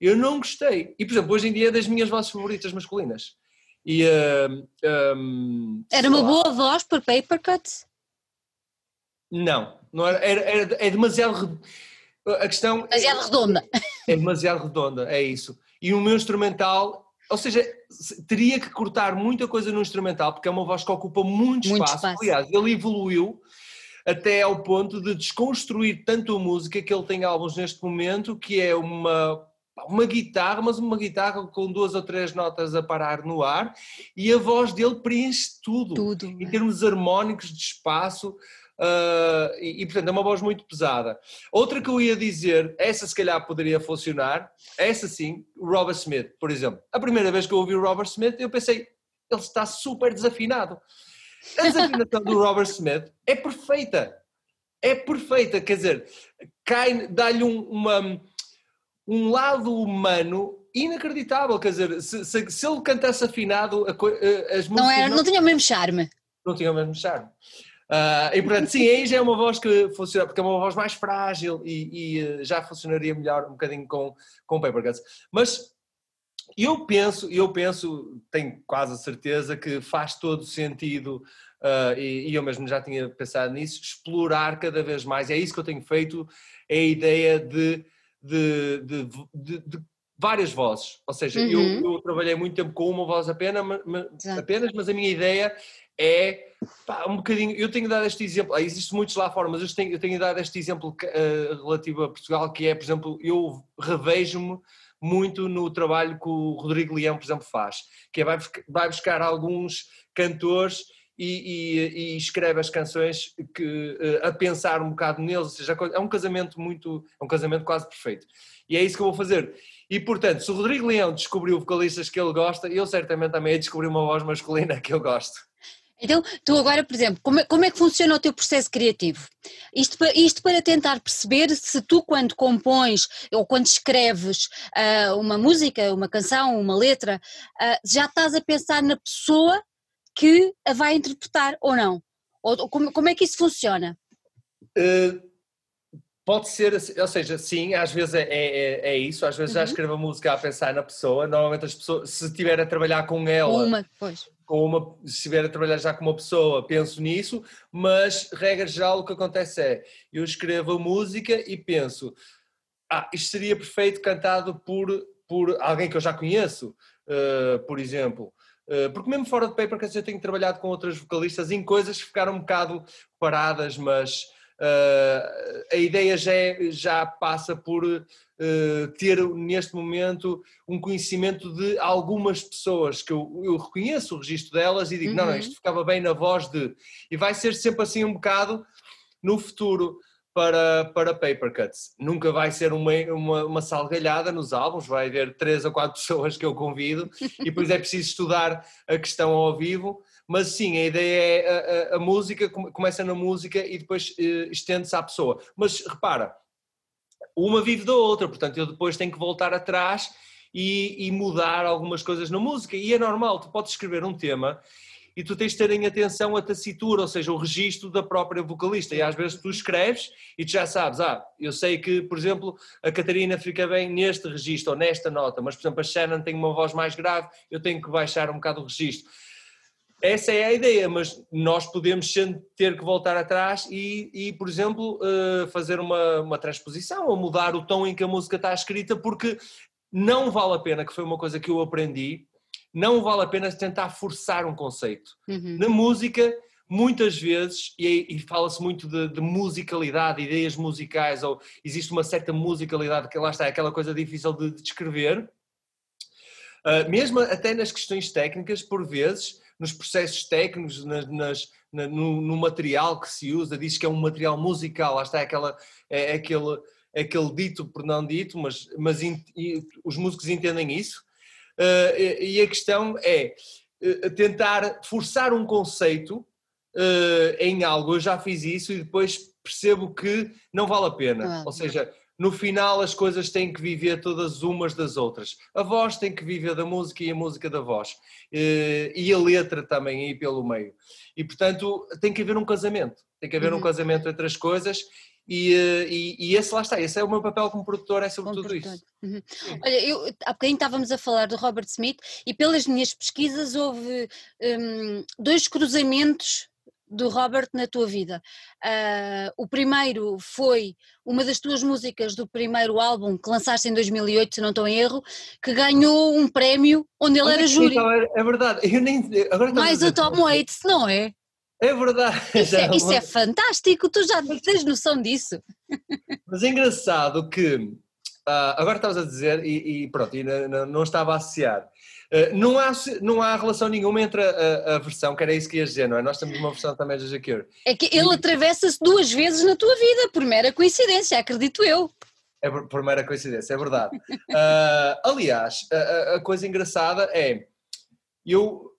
eu não gostei. E, por exemplo, hoje em dia é das minhas vozes favoritas masculinas. E, uh, um, era uma lá. boa voz por paper cut? Não, não era, era, era, é demasiado. A questão. Demasiado é, redonda. É demasiado redonda, é isso. E o meu instrumental ou seja, teria que cortar muita coisa no instrumental, porque é uma voz que ocupa muito, muito espaço. espaço. Aliás, ele evoluiu até ao ponto de desconstruir tanto a música que ele tem álbuns neste momento, que é uma, uma guitarra, mas uma guitarra com duas ou três notas a parar no ar, e a voz dele preenche tudo, tudo em termos harmónicos de espaço. Uh, e, e, portanto é uma voz muito pesada. Outra que eu ia dizer, essa se calhar poderia funcionar, essa sim, o Robert Smith, por exemplo. A primeira vez que eu ouvi o Robert Smith, eu pensei, ele está super desafinado. A desafinação do Robert Smith é perfeita. É perfeita, quer dizer, dá-lhe um, uma, um lado humano inacreditável, quer dizer, se, se, se ele cantasse afinado, as músicas... Não, era, não, não tinha o mesmo charme. Não tinha o mesmo charme. Uh, e portanto, sim, aí já é uma voz que funciona, porque é uma voz mais frágil e, e uh, já funcionaria melhor um bocadinho com, com Paper Cuts. Mas eu penso, eu penso, tenho quase a certeza que faz todo sentido, uh, e, e, eu mesmo já tinha pensado nisso, explorar cada vez mais, é isso que eu tenho feito, é a ideia de, de, de, de, de várias vozes, ou seja, uhum. eu, eu, trabalhei muito tempo com uma voz apenas, apenas, mas a minha ideia é pá, um bocadinho. Eu tenho dado este exemplo, ah, existe muitos lá fora, mas eu tenho, eu tenho dado este exemplo uh, relativo a Portugal, que é, por exemplo, eu revejo-me muito no trabalho que o Rodrigo Leão, por exemplo, faz, que é vai, vai buscar alguns cantores e, e, e, escreve as canções que, uh, a pensar um bocado neles, ou seja, é um casamento muito, é um casamento quase perfeito. E é isso que eu vou fazer. E portanto, se o Rodrigo Leão descobriu vocalistas que ele gosta, eu certamente também descobri uma voz masculina que eu gosto. Então, tu agora, por exemplo, como é, como é que funciona o teu processo criativo? Isto, isto para tentar perceber se tu, quando compões ou quando escreves uh, uma música, uma canção, uma letra, uh, já estás a pensar na pessoa que a vai interpretar ou não? Ou, como, como é que isso funciona? Uh, pode ser, ou seja, sim, às vezes é, é, é isso, às vezes uhum. já escrevo a música a pensar na pessoa, normalmente as pessoas, se estiver a trabalhar com ela... Uma, pois com uma, se estiver a trabalhar já com uma pessoa, penso nisso, mas regra geral o que acontece é, eu escrevo a música e penso, ah, isto seria perfeito cantado por, por alguém que eu já conheço, uh, por exemplo. Uh, porque mesmo fora de paper, eu tenho trabalhado com outras vocalistas em coisas que ficaram um bocado paradas, mas uh, a ideia já, é, já passa por uh, ter neste momento um conhecimento de algumas pessoas que eu, eu reconheço o registro delas e digo, uhum. não, não, uhum. isto ficava bem na voz de. E vai ser sempre assim um bocado no futuro para, para paper cuts. Nunca vai ser uma, uma, uma, salgalhada nos álbuns, vai haver três ou quatro pessoas que eu convido e depois é preciso estudar a questão ao vivo. Mas sim, a ideia é a, a, a música, começa na música e depois uh, estende-se à pessoa. Mas repara, uma vive da outra, portanto eu depois tenho que voltar atrás e, e, mudar algumas coisas na música. E é normal, tu podes escrever um tema e tu tens de ter em atenção a tacitura, ou seja, o registro da própria vocalista. E às vezes tu escreves e tu já sabes, ah, eu sei que, por exemplo, a Catarina fica bem neste registro ou nesta nota, mas, por exemplo, a Shannon tem uma voz mais grave, eu tenho que baixar um bocado o registro. Essa é a ideia, mas nós podemos ter que voltar atrás e, e por exemplo, eh, fazer uma, uma transposição ou mudar o tom em que a música está escrita, porque não vale a pena, que foi uma coisa que eu aprendi, não vale a pena tentar forçar um conceito. Uhum. Na música, muitas vezes, e, e fala-se muito de, de, musicalidade, ideias musicais, ou existe uma certa musicalidade que lá está, é aquela coisa difícil de, de descrever, uh, mesmo até nas questões técnicas, por vezes, nos processos técnicos, nas, nas no, no, material que se usa, diz que é um material musical, lá está aquela, é, é aquele, é aquele dito por não dito, mas, mas in, os músicos entendem isso. Uh, e, a questão é uh, tentar forçar um conceito uh, em algo. Eu já fiz isso e depois percebo que não vale a pena. Ah, Ou seja, no final as coisas têm que viver todas umas das outras. A voz tem que viver da música e a música da voz. Eh, e a letra também aí pelo meio. E portanto tem que haver um casamento. Tem que haver uhum. um casamento entre as coisas e, eh, e, e, esse lá está, esse é o meu papel como produtor, é sobre como tudo produtor. isso. Uhum. Olha, eu, há bocadinho estávamos a falar do Robert Smith e pelas minhas pesquisas houve um, dois cruzamentos do Robert na tua vida. Uh, o primeiro foi uma das tuas músicas do primeiro álbum que lançaste em 2008, se não estou em erro, que ganhou um prémio onde ele Olha era júri. Então, é, é verdade, eu nem. Agora Mais o Tom Waits, não é? É verdade. Isso, é, isso é, fantástico, tu já tens noção disso. Mas é engraçado que, uh, agora estavas a dizer, e, e pronto, e não, não estava a associar, eh, não, há, não há relação nenhuma entre a, a, versão, que era isso que ias dizer, não é? Nós temos uma versão também da Jacqueline. É que ele e... atravessa-se duas vezes na tua vida, por mera coincidência, acredito eu. É por, por mera coincidência, é verdade. uh, aliás, a, a, coisa engraçada é, eu,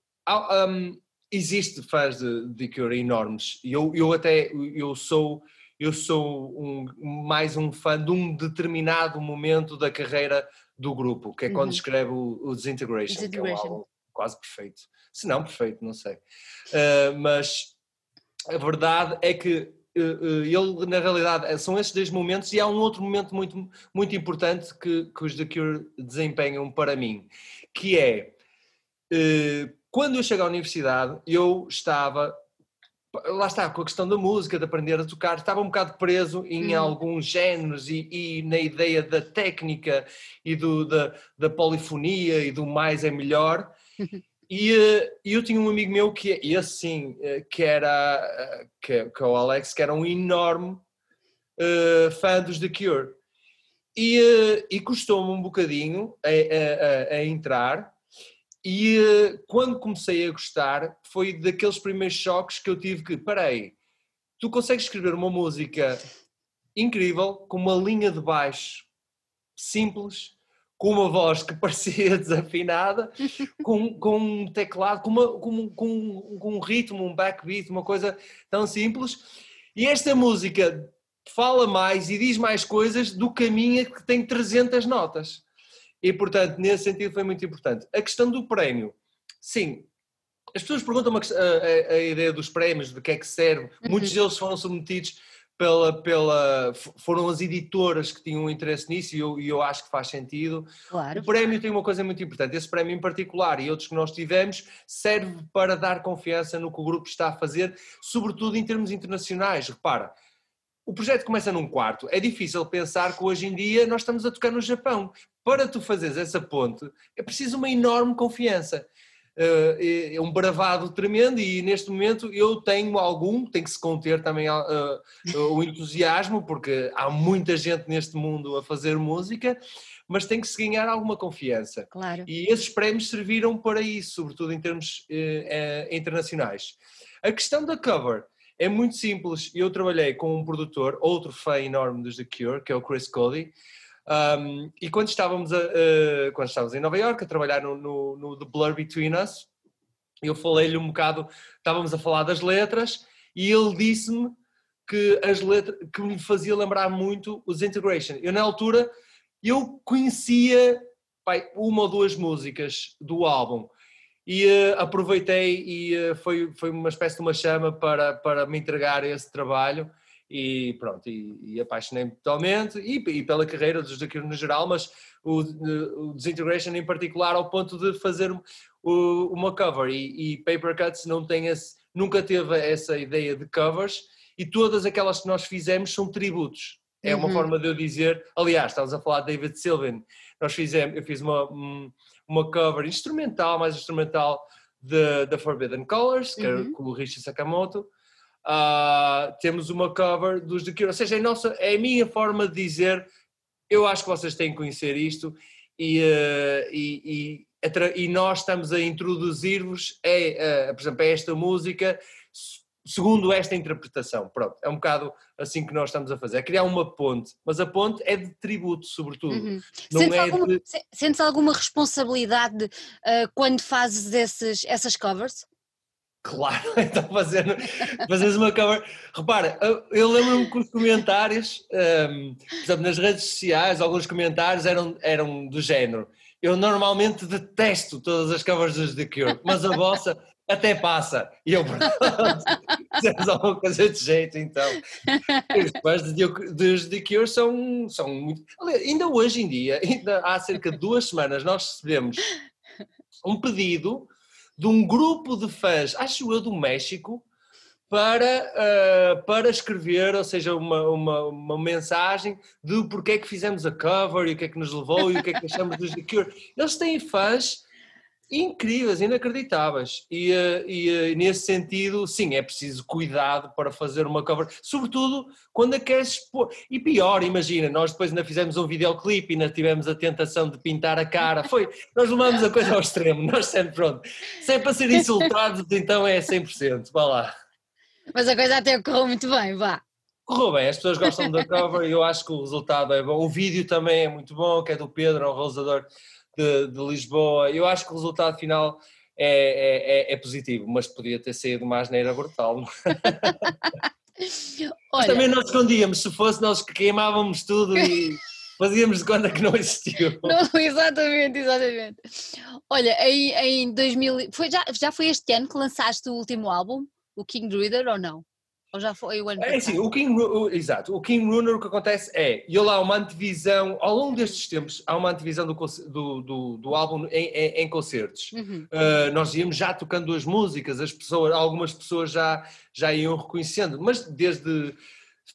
um, existe fãs de, de Cure enormes, eu, eu até, eu sou eu sou um, mais um fã de um determinado momento da carreira do grupo, que é quando uhum. escreve o, o Disintegration, Disintegration, que é um álbum quase perfeito. Se não perfeito, não sei. Uh, mas a verdade é que uh, ele, na realidade, são esses dois momentos e há um outro momento muito, muito importante que, que os The Cure desempenham para mim, que é quando eu chego à universidade, eu estava lá está, com a questão da música, de aprender a tocar, estava um bocado preso em hum. alguns géneros e, e, na ideia da técnica e do, da, da polifonia e do mais é melhor. E, e, eu tinha um amigo meu que, e assim, que era, que, que é o Alex, que era um enorme uh, fã dos The Cure. E, uh, e custou-me um bocadinho a, a, a entrar, e uh, quando comecei a gostar, foi daqueles primeiros choques que eu tive que, parei, tu consegues escrever uma música incrível, com uma linha de baixo simples, com uma voz que parecia desafinada, com, com um teclado, com, uma, com, com, com um ritmo, um backbeat, uma coisa tão simples. E esta música fala mais e diz mais coisas do que a minha que tem 300 notas. E, portanto, nesse sentido foi muito importante. A questão do prémio, sim, as pessoas perguntam a, a, a ideia dos prémios, de que é que serve. Uhum. Muitos deles foram submetidos pela, pela, foram as editoras que tinham interesse nisso e eu, e eu acho que faz sentido. Claro. O prémio tem uma coisa muito importante, esse prémio em particular e outros que nós tivemos serve para dar confiança no que o grupo está a fazer, sobretudo em termos internacionais. Repara, o projeto começa num quarto. É difícil pensar que hoje em dia nós estamos a tocar no Japão. Para tu fazeres essa ponte, é preciso uma enorme confiança. Eh, é um bravado tremendo e neste momento eu tenho algum, tem que se conter também uh, o entusiasmo, porque há muita gente neste mundo a fazer música, mas tem que se ganhar alguma confiança. Claro. E esses prémios serviram para isso, sobretudo em termos internacionais. A questão da cover é muito simples. Eu trabalhei com um produtor, outro fã enorme dos The Cure, que é o Chris Cody. Um, e quando estávamos, a, uh, quando estávamos em Nova York a trabalhar no, no, no The Blur Between Us, eu falei-lhe um bocado, estávamos a falar das letras e ele disse-me que as letras que me fazia lembrar muito os Integration. Eu na altura eu conhecia pai, uma ou duas músicas do álbum e uh, aproveitei e uh, foi, foi uma espécie de uma chama para, para me entregar esse trabalho. E pronto, e, e apaixonei-me totalmente e, e, pela carreira dos daqui no geral, mas o, o Disintegration em particular ao ponto de fazer o, uma cover. E, e Paper Cuts não tem esse, nunca teve essa ideia de covers. E todas aquelas que nós fizemos são tributos. É uma uhum. forma de eu dizer, aliás, estamos a falar de David Sylvian, nós fizemos, eu fiz uma, uma cover instrumental, mais instrumental, The Forbidden Colors, que é Uhum. com o Richie Sakamoto. Ah, temos uma cover dos The Cure, ou seja, é, nossa, é a minha forma de dizer eu acho que vocês têm que conhecer isto e, eh, e, e, e nós estamos a introduzir-vos, é, eh, por exemplo, a esta música segundo esta interpretação. Pronto, é um bocado assim que nós estamos a fazer, é criar uma ponte, mas a ponte é de tributo, sobretudo. Uhum. Sentes, é alguma, de- se- sentes alguma responsabilidade ah, quando fazes esses, essas covers? Claro, então fazer, fazeres uma cover. Repara, eu- lembro-me que os comentários, hum, por exemplo, nas redes sociais, alguns comentários eram, eram do género. Eu normalmente detesto todas as covers dos The Cure, mas a vossa até passa. E eu, pronto, alguma coisa de jeito, então. Os fãs dos The Cure são, são muito. Ainda hoje em dia, ainda há cerca de duas semanas, nós recebemos um pedido de um grupo de fãs, acho eu, do México, para, ah, para escrever, ou seja, uma, uma, uma mensagem de porque é que fizemos a cover e o que é que nos levou e o que é que achamos dos The Cure. Eles têm fãs incríveis, inacreditáveis. E, ah, e, ah, nesse sentido, sim, é preciso cuidado para fazer uma cover, sobretudo quando a queres expor. E pior, imagina, nós depois ainda fizemos um videoclipe e ainda tivemos a tentação de pintar a cara. Foi, nós levamos a coisa ao extremo, nós sempre, pronto. Se é para ser insultados, então é 100%, vá lá. Mas a coisa até correu muito bem, vá. Correu bem, as pessoas gostam da cover e eu acho que o resultado é bom. O vídeo também é muito bom, que é do Pedro, o realizador de, de Lisboa. Eu acho que o resultado final é, é, é- é positivo, mas podia ter saído uma asneira brutal. Mas Olha, também nós escondíamos, se fosse nós que queimávamos tudo e fazíamos de conta que não existiu. não, exatamente, exatamente. Olha, em, em 2000, foi, já, já foi este ano que lançaste o último álbum, o King Druider, ou não? Ou já foi o ano É assim, passado? o King, o- exato, o King Runner o que acontece é, e lá há uma antevisão, ao longo destes tempos, há uma antevisão do, do, do, do álbum em, em, em concertos. Uhum. Uh, nós íamos já tocando as músicas, as pessoas, algumas pessoas já, já iam reconhecendo, mas desde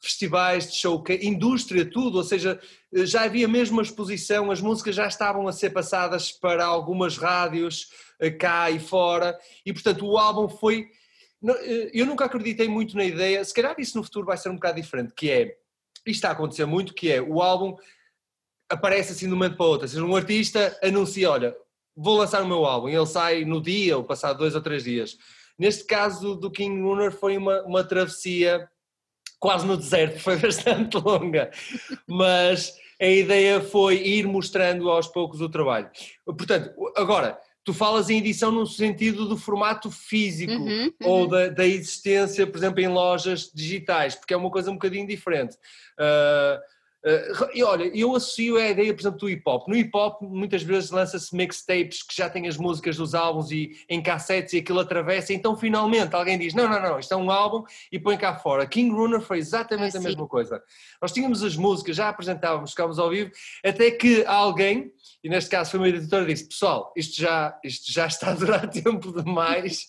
festivais de show, indústria, tudo, ou seja, já havia mesmo uma exposição, as músicas já estavam a ser passadas para algumas rádios uh, cá e fora, e portanto o álbum foi. Uh, Eu nunca acreditei muito na ideia, se calhar isso no futuro vai ser um bocado diferente, que é, isto está a acontecer muito, que é o álbum aparece assim de um momento para o outro, ou seja, um artista anuncia, olha, vou lançar o meu álbum, ele sai no dia ou passado dois ou três dias. Neste caso do King Runner foi uma, uma travessia quase no deserto, foi bastante longa, mas a ideia foi ir mostrando aos poucos o trabalho. Portanto, agora, tu falas em edição no sentido do formato físico Uhum, ou uhum. da, da existência, por exemplo, em lojas digitais, porque é uma coisa um bocadinho diferente. Ah, ah, e olha, eu associo a ideia, por exemplo, do hip hop. No hip hop, muitas vezes lança-se mixtapes que já têm as músicas dos álbuns e em cassetes e aquilo atravessa, então finalmente alguém diz: não, não, não, isto é um álbum e põe cá fora. King Runner foi exatamente a sim. mesma coisa. Nós tínhamos as músicas, já apresentávamos, ficávamos ao vivo, até que alguém, e neste caso foi uma editora, disse: pessoal, isto já, isto já está a durar tempo demais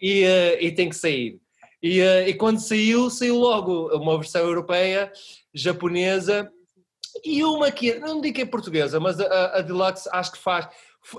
e, eh, e tem que sair. E, eh, e quando saiu, saiu logo. Uma versão europeia, japonesa e uma que, não digo que é portuguesa, mas a, a Deluxe acho que faz,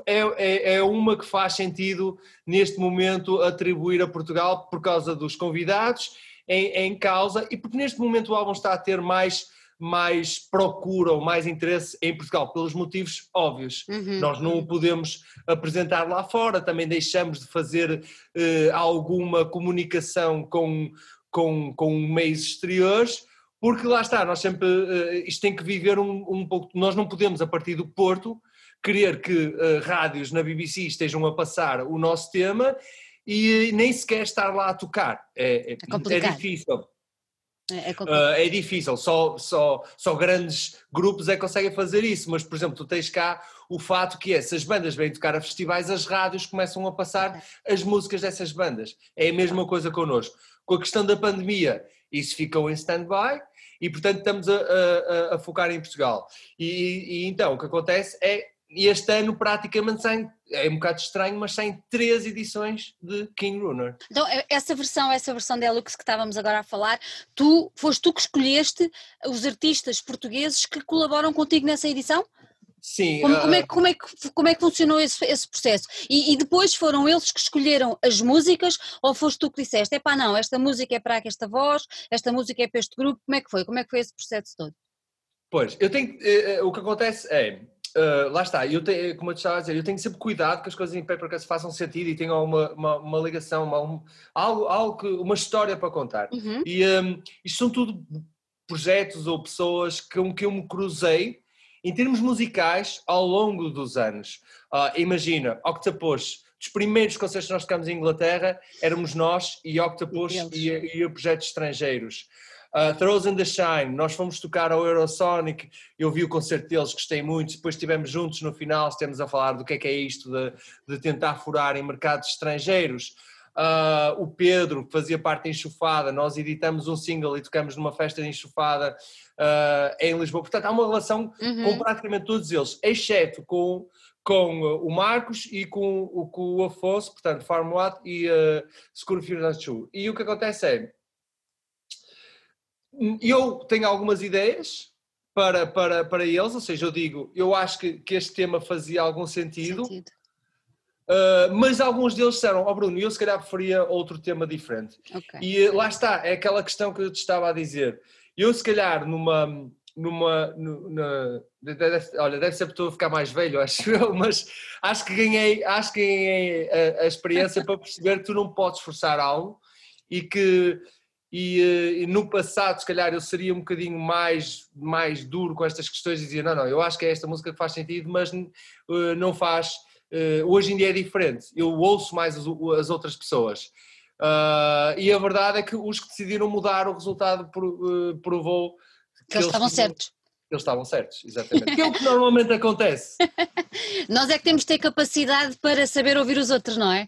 é, é, é uma que faz sentido neste momento atribuir a Portugal por causa dos convidados em, em causa e porque neste momento o álbum está a ter mais, mais procura ou mais interesse em Portugal, pelos motivos óbvios. Uhum. Nós não o podemos apresentar lá fora, também deixamos de fazer eh, alguma comunicação com, com, com meios exteriores, porque lá está, nós sempre, eh, isto tem que viver um, um pouco, nós não podemos a partir do Porto querer que eh, rádios na BBC estejam a passar o nosso tema e nem sequer estar lá a tocar, é, é, é difícil. É, é. Uh, é difícil, só, só, só grandes grupos é que conseguem fazer isso, mas por exemplo, tu tens cá o fato que é, se as bandas vêm tocar a festivais, as rádios começam a passar as músicas dessas bandas. É a mesma coisa connosco. Com a questão da pandemia, isso ficou em stand-by e portanto estamos a, a- a focar em Portugal. E, e então o que acontece é, este ano praticamente saem, é um bocado estranho, mas saem três edições de King Runner. Então, eh, essa versão, essa versão Deluxe que estávamos agora a falar, tu, foste tu que escolheste os artistas portugueses que colaboram contigo nessa edição? Sim. Como, como, é, como, é, que, como é que funcionou esse, esse processo? E, e, depois foram eles que escolheram as músicas ou foste tu que disseste, é pá não, esta música é para esta voz, esta música é para este grupo, como é que foi? Como é que foi esse processo todo? Pois, eu tenho, uh, o que acontece é, uh, lá está, eu como eu te estava a dizer, eu tenho sempre cuidado que as coisas em papercast façam sentido e tenham uma, uma, uma ligação, uma, um, algo, algo que, uma história para contar. Uhum. E um, isto são tudo projetos ou pessoas com que eu me cruzei em termos musicais ao longo dos anos. Uh, imagina, Octopus, dos primeiros concertos que nós tocamos em Inglaterra, éramos nós e Octopus e, e, e projetos estrangeiros. Uh, Throws in the Shine, nós fomos tocar ao Eurosonic, eu vi o concerto deles, gostei muito, depois estivemos juntos no final, estamos a falar do que é que é isto de, de tentar furar em mercados estrangeiros. Uh, o Pedro, que fazia parte da Enxufada, nós editamos um single e tocamos numa festa de Enxufada uh, em Lisboa. Portanto, há uma relação uhum. com praticamente todos eles, exceto com, com o Marcos e com, com o Afonso, portanto, Farmwat e uh, Seguro Finançu. E o que acontece é, eu tenho algumas ideias para, para, para eles, ou seja, eu digo, eu acho que, que este tema fazia algum sentido, sentido. Uh, mas alguns deles disseram, ó oh Bruno, eu se calhar preferia outro tema diferente. Okay. E lá está, é aquela questão que eu te estava a dizer. Eu se calhar numa, numa, numa deve, olha, deve ser porque estou a ficar mais velho, acho eu, mas acho que ganhei, acho que ganhei a, a experiência para perceber que tu não podes forçar algo e que e, eh, e, no passado, se calhar, eu seria um bocadinho mais, mais duro com estas questões e dizia: não, não, eu acho que é esta música que faz sentido, mas uh, não faz. Uh, hoje em dia é diferente, eu ouço mais as, as outras pessoas. Uh, e a verdade é que os que decidiram mudar o resultado provou que, eles estavam certos. Eles estavam certos, exatamente. que é o que normalmente acontece. Nós é que temos de ter capacidade para saber ouvir os outros, não é?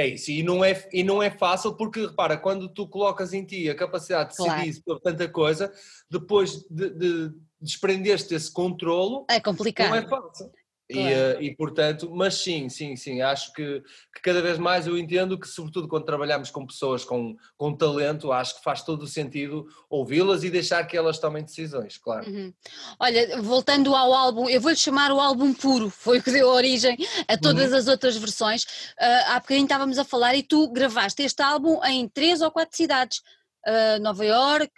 É isso, e não é, e não é fácil porque, repara, quando tu colocas em ti a capacidade de claro. decidir sobre tanta coisa, depois de, de desprender-te desse controlo, é complicado. não é fácil. Claro. E, eh, e, portanto, mas sim, sim, sim, acho que, que, cada vez mais eu entendo que, sobretudo quando trabalhamos com pessoas com, com talento, acho que faz todo o sentido ouvi-las e deixar que elas tomem decisões, claro. Uhum. Olha, voltando ao álbum, eu vou-lhe chamar o álbum puro, foi o que deu origem a todas uhum. as outras versões. Uh, há bocadinho estávamos a falar e tu gravaste este álbum em três ou quatro cidades. Uh, Nova York,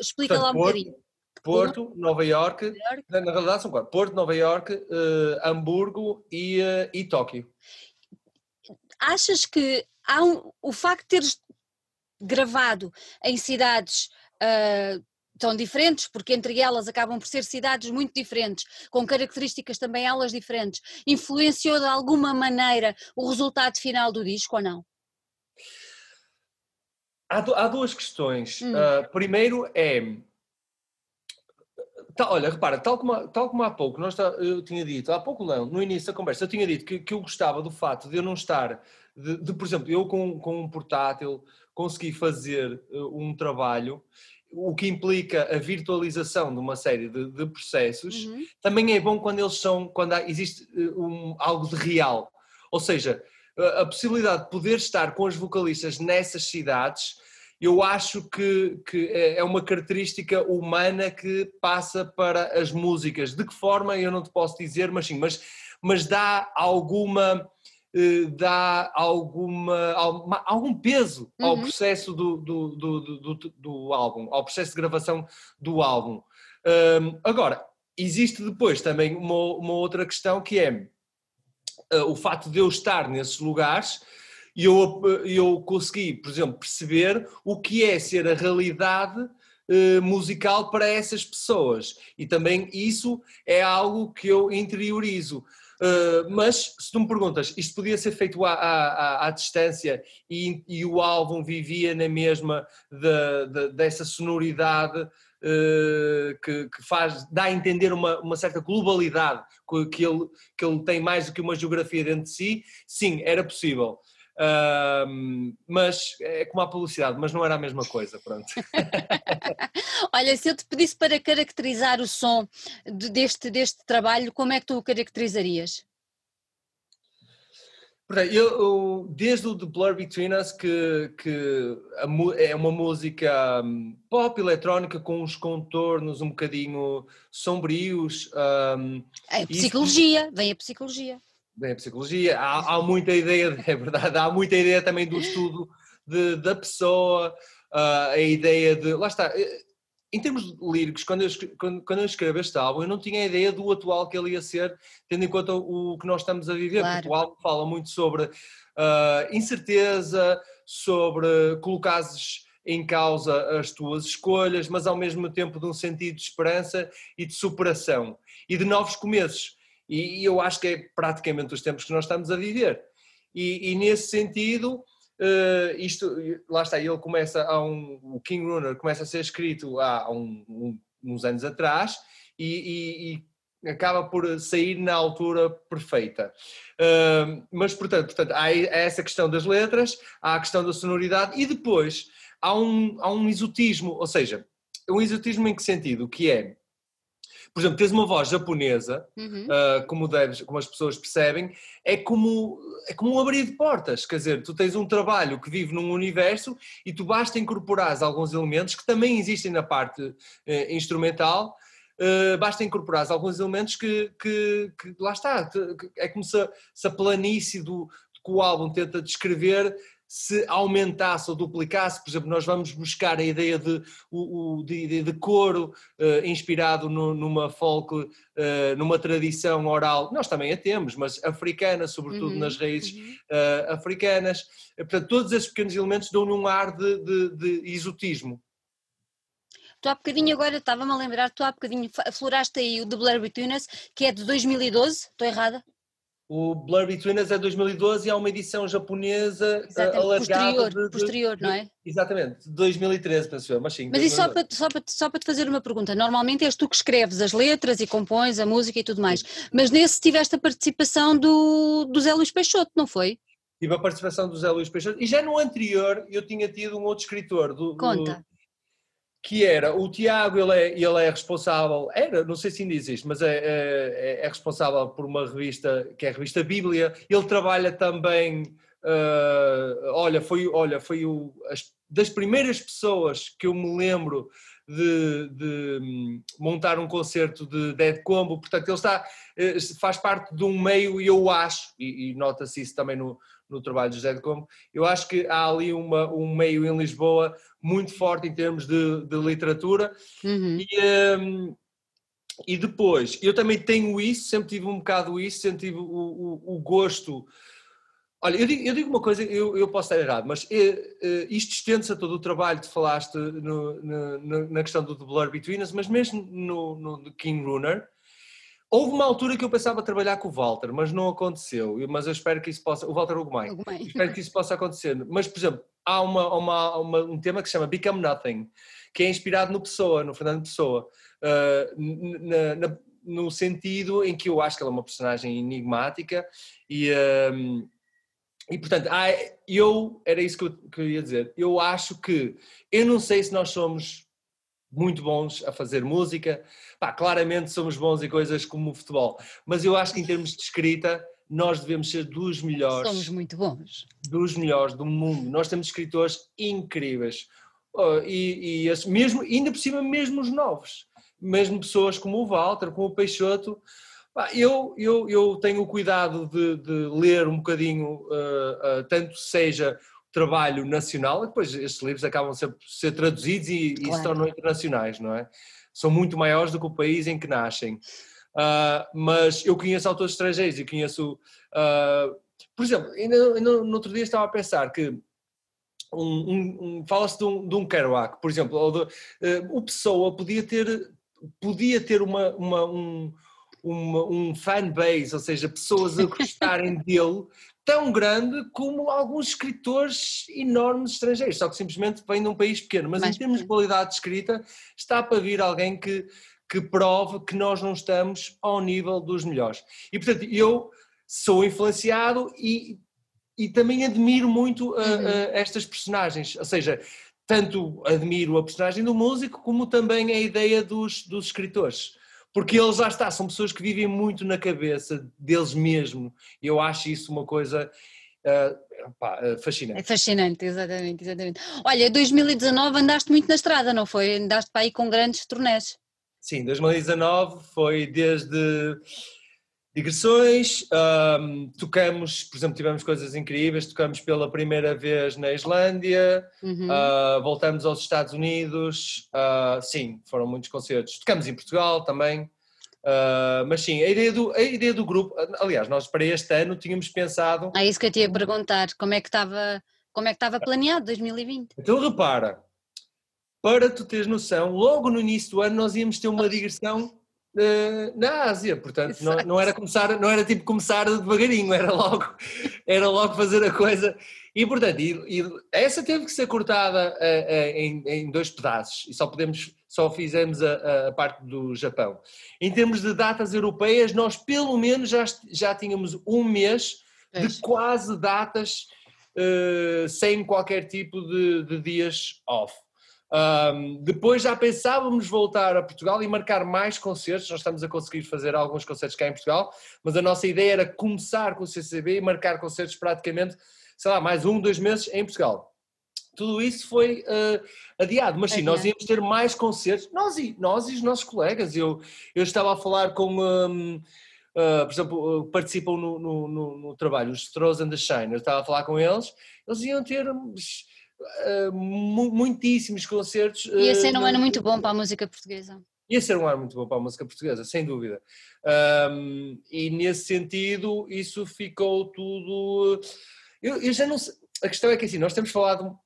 explica Portanto, lá um Porto, bocadinho. Porto, Nova York, na, realidade são quatro, Porto, Nova York, uh, Hamburgo e, uh, e Tóquio. Achas que há um, o facto de teres gravado em cidades uh, tão diferentes, porque entre elas acabam por ser cidades muito diferentes, com características também elas diferentes, influenciou de alguma maneira o resultado final do disco ou não? Há, há duas questões. Hum. Uh, primeiro é Tá, olha, repara, tal como, tal como há pouco nós eu tinha dito, há pouco não, no início da conversa, eu tinha dito que, que eu gostava do fato de eu não estar, de, de por exemplo, eu com, com um portátil consegui fazer uh, um trabalho, o que implica a virtualização de uma série de, de processos, uhum. também é bom quando eles são, quando há, existe uh, um, algo de real. Ou seja, a, a possibilidade de poder estar com os vocalistas nessas cidades eu acho que, que é, é uma característica humana que passa para as músicas. De que forma eu não te posso dizer, mas sim, mas, mas dá alguma eh, dá alguma, algum peso ao uhum. processo do, do, do, do, álbum, ao processo de gravação do álbum. Um, agora, existe depois também uma, uma outra questão que é uh, o facto de eu estar nesses lugares e eu, eu consegui, por exemplo, perceber o que é ser a realidade eh, musical para essas pessoas. E também isso é algo que eu interiorizo. Uh, mas se tu me perguntas, isto podia ser feito à, à, à distância e, e, o álbum vivia na mesma de, de, dessa sonoridade que, que, faz, dá a entender uma, uma certa globalidade que ele, que ele tem mais do que uma geografia dentro de si, sim, era possível. Uh, mas é como a publicidade, mas não era a mesma coisa, pronto. Olha, se eu te pedisse para caracterizar o som deste, deste trabalho, como é que tu o caracterizarias? Portanto, eu, desde o The Blur Between Us, que, que é uma música hum, pop eletrónica com uns contornos um bocadinho sombrios. Um, é a psicologia, vem a psicologia. Vem a psicologia, há, há, muita ideia, é verdade, há muita ideia também do estudo de, da pessoa, uh, a ideia de. Lá está, eh, em termos líricos, quando eu, quando, quando eu escrevo este álbum, eu não tinha a ideia do atual que ele ia ser, tendo em conta o, o que nós estamos a viver, claro. porque o álbum fala muito sobre uh, incerteza, sobre colocares em causa as tuas escolhas, mas ao mesmo tempo de um sentido de esperança e de superação e de novos começos. E, eu acho que é praticamente os tempos que nós estamos a viver. E, e nesse sentido, Uh, isto, lá está, ele começa a um, o King Runner começa a ser escrito há um, um, uns anos atrás e, e, e, acaba por sair na altura perfeita. Uh, mas, portanto, portanto, há essa questão das letras, há a questão da sonoridade e depois há um, há um exotismo, ou seja, um exotismo em que sentido? Que é, por exemplo, tens uma voz japonesa, uhum. uh, como, deves, como as pessoas percebem, é como, é como um abrir de portas. Quer dizer, tu tens um trabalho que vive num universo e tu basta incorporar alguns elementos que também existem na parte uh, instrumental. Uh, basta incorporar alguns elementos que, que, que lá está, é como se a, se a planície do, que o álbum tenta descrever se aumentasse ou duplicasse, por exemplo, nós vamos buscar a ideia de, o, de, de coro uh, inspirado no, numa folk, uh, numa tradição oral, nós também a temos, mas africana, sobretudo uhum, nas raízes uhum. uh, africanas. Portanto, todos esses pequenos elementos dão-lhe um ar de, de, de exotismo. Tu há bocadinho agora, estava-me a lembrar, tu há bocadinho afloraste aí o The Blair Between Us, que é de 2012, estou errada? O Blur Between Us é 2012 e há uma edição japonesa eh, Exatamente. alargada. Posterior, de, de, posterior, não é? Exatamente, de 2013, penso eu, mas sim. Mas isso só para, só, para, só para te fazer uma pergunta, normalmente és tu que escreves as letras e compões a música e tudo mais, mas nesse tiveste a participação do, do Zé Luís Peixoto, não foi? Tive a participação do Zé Luís Peixoto e já no anterior eu tinha tido um outro escritor do, Conta. Do, que era o Tiago, ele é, ele é responsável, era, não sei se ainda existe, mas é, é, é responsável por uma revista que é a revista Bíblia. Ele trabalha também, uh, olha, foi, olha, foi o, as, das primeiras pessoas que eu me lembro de, de, hum, montar um concerto de Dead Combo, portanto ele está, eh, faz parte de um meio e eu acho, e, e nota-se isso também no, no trabalho de Dead Combo, eu acho que há ali uma, um meio em Lisboa muito forte em termos de, de literatura. Uhum. E, um, e depois, eu também tenho isso, sempre tive um bocado isso, sempre tive o, o, o gosto. Olha, eu digo, eu digo, uma coisa, eu, eu posso estar errado, mas eh, isto estende-se a todo o trabalho que falaste no, no, na questão do The Blur Between Us, mas mesmo no, no King Runner, Houve uma altura que eu pensava trabalhar com o Walter, mas não aconteceu. Mas eu espero que isso possa. O Walter Ugumai. Espero que isso possa acontecer. Mas, por exemplo, há uma, uma, uma, um tema que se chama Become Nothing, que é inspirado no Pessoa, no Fernando Pessoa, uh, na, na, no sentido em que eu acho que ela é uma personagem enigmática e, uh, e portanto, eu, era isso que eu, que eu ia dizer, eu acho que, eu não sei se nós somos muito bons a fazer música, Pá, claramente somos bons em coisas como o futebol, mas eu acho que em termos de escrita nós devemos ser dos melhores. Somos muito bons. Dos melhores do mundo. Nós temos escritores incríveis. Oh, e, e mesmo, ainda por cima, mesmo os novos. Mesmo pessoas como o Walter, como o Peixoto. Eu, eu, eu tenho o cuidado de, de ler um bocadinho, uh, uh, tanto seja trabalho nacional, depois estes livros acabam por ser, traduzidos e, claro. e se tornam internacionais, não é? São muito maiores do que o país em que nascem. Uh, mas eu conheço autores estrangeiros e conheço, uh, por exemplo, ainda, ainda, no outro dia estava a pensar que um, um, um fala-se de um, de um Kerouac, por exemplo, de, uh, o Pessoa podia ter, podia ter uma, uma, um, uma, um fan base, ou seja, pessoas a gostarem dele tão grande como alguns escritores enormes estrangeiros, só que simplesmente vem de um país pequeno, mas, mas em termos de qualidade de escrita está para vir alguém que que prove que nós não estamos ao nível dos melhores. E portanto, eu sou influenciado e, e também admiro muito uh, uhum. uh, estas personagens, ou seja, tanto admiro a personagem do músico como também a ideia dos, dos escritores, porque eles lá está, são pessoas que vivem muito na cabeça deles mesmo. E eu acho isso uma coisa uh, pá, uh, fascinante. É fascinante, exatamente, exatamente. Olha, 2019 andaste muito na estrada, não foi? Andaste para aí com grandes turnés. Sim, 2019 foi desde digressões, um, tocamos, por exemplo, tivemos coisas incríveis, tocamos pela primeira vez na Islândia, uhum. uh, voltamos aos Estados Unidos, uh, sim, foram muitos concertos, tocamos em Portugal também, uh, mas sim, a ideia, do, a ideia do grupo, aliás, nós para este ano tínhamos pensado... É isso que eu te ia perguntar, como é que estava, como é que estava planeado 2020? Então repara, para tu teres noção, logo no início do ano nós íamos ter uma digressão na Ásia, portanto não, não, era começar, não era tipo começar devagarinho, era logo, era logo fazer a coisa e portanto e, e essa teve que ser cortada uh, uh, em, em, dois pedaços e só podemos só fizemos a, a, parte do Japão. Em termos de datas europeias, nós pelo menos já, já tínhamos um mês de quase datas sem qualquer tipo de, de dias off. Um, depois já pensávamos voltar a Portugal e marcar mais concertos, nós estamos a conseguir fazer alguns concertos cá em Portugal, mas a nossa ideia era começar com o CCB e marcar concertos praticamente, sei lá, mais um, dois meses em Portugal. Tudo isso foi uh, adiado, mas sim, nós íamos ter mais concertos, nós e, nós e os nossos colegas. Eu, eu estava a falar com, um, uh, ah, por exemplo, participam no, no, no, no trabalho, os Strohs and the Shine, eu estava a falar com eles, eles iam ter uh, muitíssimos concertos. Ia ser um ano muito bom para a música portuguesa. Ia ser um ano muito bom para a música portuguesa, sem dúvida. Um, e nesse sentido, isso ficou tudo. Eu, eu, já não sei. A questão é que assim, nós temos falado,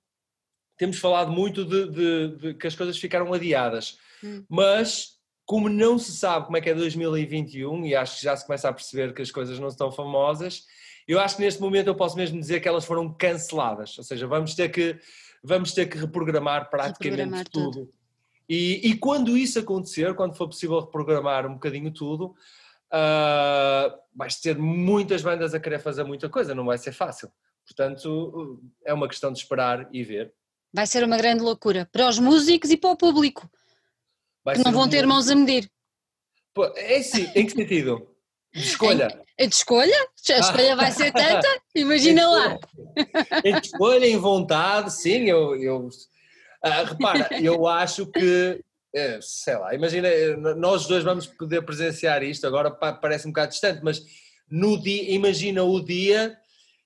temos falado muito de, de, de que as coisas ficaram adiadas, hum. mas como não se sabe como é que é 2021, e acho que já se começa a perceber que as coisas não estão famosas, eu acho que neste momento eu posso mesmo dizer que elas foram canceladas, ou seja, vamos ter que, vamos ter que reprogramar praticamente reprogramar tudo. tudo. E, e, quando isso acontecer, quando for possível reprogramar um bocadinho tudo, uh, vais ter muitas bandas a querer fazer muita coisa, não vai ser fácil. Portanto, é uma questão de esperar e ver. Vai ser uma grande loucura para os músicos e para o público, vai que não vão ter mãos a medir. É sim, em que sentido? De escolha. Em, de escolha? A escolha vai ser tanta? Imagina lá. Em escolha, em vontade, sim, eu. eu ah, repara, eu acho que. Eh, sei lá, imagina, nós dois vamos poder presenciar isto, agora parece um bocado distante, mas no dia, imagina o dia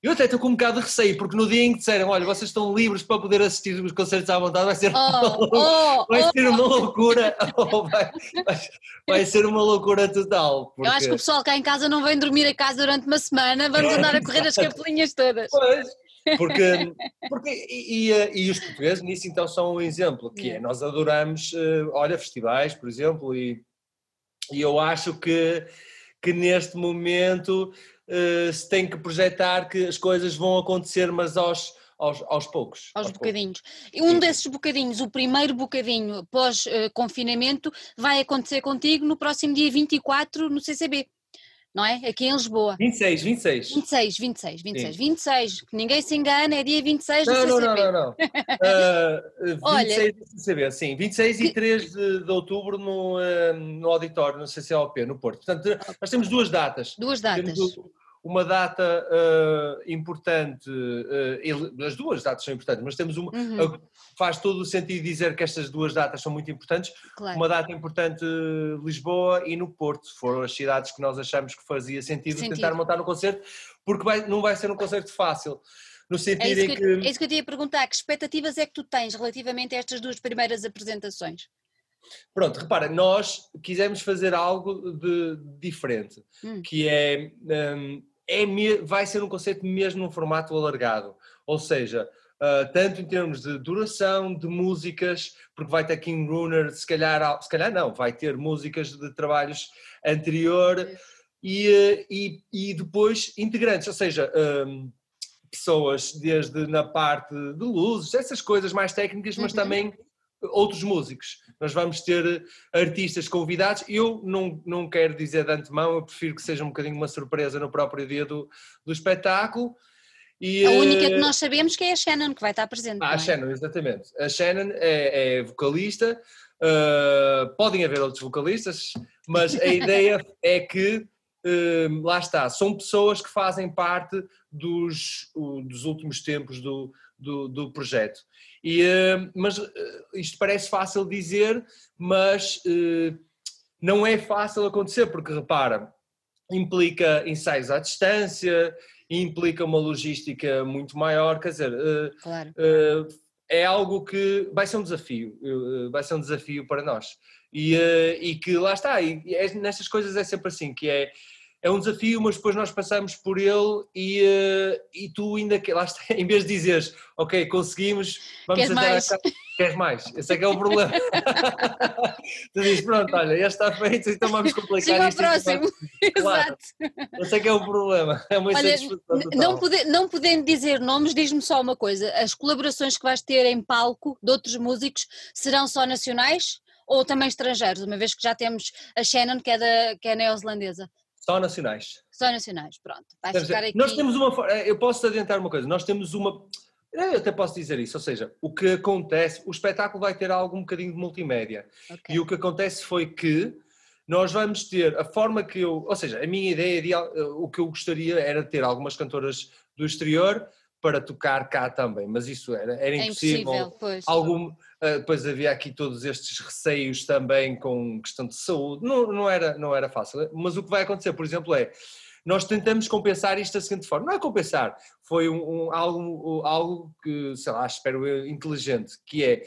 eu até estou com um bocado de receio, porque no dia em que disserem, olha, vocês estão livres para poder assistir os concertos à vontade, vai ser, oh, uma, oh, vai oh, ser uma loucura, vai, vai, vai, ser uma loucura total. Porque... Eu acho que o pessoal cá em casa não vem dormir a casa durante uma semana, vamos andar a correr as capelinhas todas. Pois, porque, porque e, e, e, os portugueses nisso então são um exemplo, que é, nós adoramos, eh, olha, festivais, por exemplo, e, e eu acho que, que neste momento uh, se tem que projetar que as coisas vão acontecer, mas aos, aos, aos poucos. Aos, aos bocadinhos. Poucos. E um desses bocadinhos, o primeiro bocadinho pós-confinamento, vai acontecer contigo no próximo dia 24 no CCB não é? Aqui em Lisboa. 26, 26. 26, 26, 26. Sim. 26, que ninguém se engana, é dia 26 não, do CCB. Não, não, não, não. Uh, 26 Olha, do CCB, sim. 26 que... e 3 de, de outubro no, uh, no auditório, no CCLP, no Porto. Portanto, nós temos duas datas. Duas datas. Temos uma data uh, importante, uh, as duas datas são importantes, mas temos uma, uhum. faz todo o sentido dizer que estas duas datas são muito importantes. Claro. Uma data importante Lisboa e no Porto, foram as cidades que nós achamos que fazia sentido, sentido. tentar montar um concerto, porque vai, não vai ser um concerto fácil. No sentido é em que, que... É isso que eu te ia perguntar, que expectativas é que tu tens relativamente a estas duas primeiras apresentações? Pronto, repara, nós quisemos fazer algo de diferente, hum. que é um, é, vai ser um conceito mesmo num formato alargado, ou seja, uh, tanto em termos de duração, de músicas, porque vai ter King Runer, se calhar, se calhar não, vai ter músicas de trabalhos anterior e, ah, e, e depois integrantes, ou seja, um, pessoas desde na parte de luzes, essas coisas mais técnicas, mas uhum. também outros músicos. Nós vamos ter artistas convidados. Eu não, não quero dizer de antemão, eu prefiro que seja um bocadinho uma surpresa no próprio dia do, do espetáculo. E, a única que eh, nós sabemos que é a Shannon, que vai estar presente. Ah, a é? Shannon, exatamente. A Shannon é, é vocalista, Uh, podem haver outros vocalistas, mas a ideia é que, uh, lá está, são pessoas que fazem parte dos, dos últimos tempos do, do, do projeto. E, uh, mas isto parece fácil dizer, mas não é fácil acontecer, porque repara, implica ensaios à distância, implica uma logística muito maior, quer dizer, claro. é algo que vai ser um desafio, vai ser um desafio para nós. E, e que lá está, e é, nestas coisas é sempre assim, que é é um desafio, mas depois nós passamos por ele e, uh, e tu ainda, lá está, em vez de dizeres, ok, conseguimos, vamos Queres mais? A... Queres mais? Esse é que é o problema. tu dizes, pronto, olha, já está feito, então vamos complicar isto. próximo. Claro. Exato. Esse é que é o problema. É uma olha, não, pode, não podendo dizer nomes, diz-me só uma coisa, as colaborações que vais ter em palco de outros músicos serão só nacionais? Ou também estrangeiros, uma vez que já temos a Shannon, que é, da, que é neozelandesa. Só nacionais. Só nacionais, pronto. Vai ficar aqui. Nós temos uma. Eh, eu posso adiantar uma coisa, nós temos uma. Eu até posso dizer isso, ou seja, o que acontece, o espetáculo vai ter algo um bocadinho de multimédia. Okay. E o que acontece foi que nós vamos ter a forma que eu, ou seja, a minha ideia, de, eh, o que eu gostaria era ter algumas cantoras do exterior para tocar cá também, mas isso era, era é impossível. impossível pois. Algum, uh, depois havia aqui todos estes receios também com questão de saúde, não, não, era, não era fácil. Mas o que vai acontecer, por exemplo, é nós tentamos compensar isto da seguinte forma. Não é compensar, foi um, um, algo, algo que, sei lá, espero eu, inteligente, que é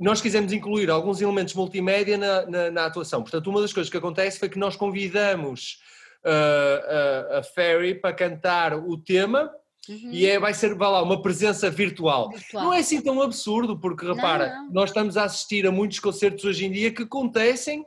nós quisemos incluir alguns elementos multimédia na, na, na, atuação. Portanto, uma das coisas que acontece foi que nós convidamos uh, uh, a Ferry para cantar o tema Uhum. E é, vai ser, vai lá, uma presença virtual. virtual. Não é assim tão absurdo, porque repara, não, não. nós estamos a assistir a muitos concertos hoje em dia que acontecem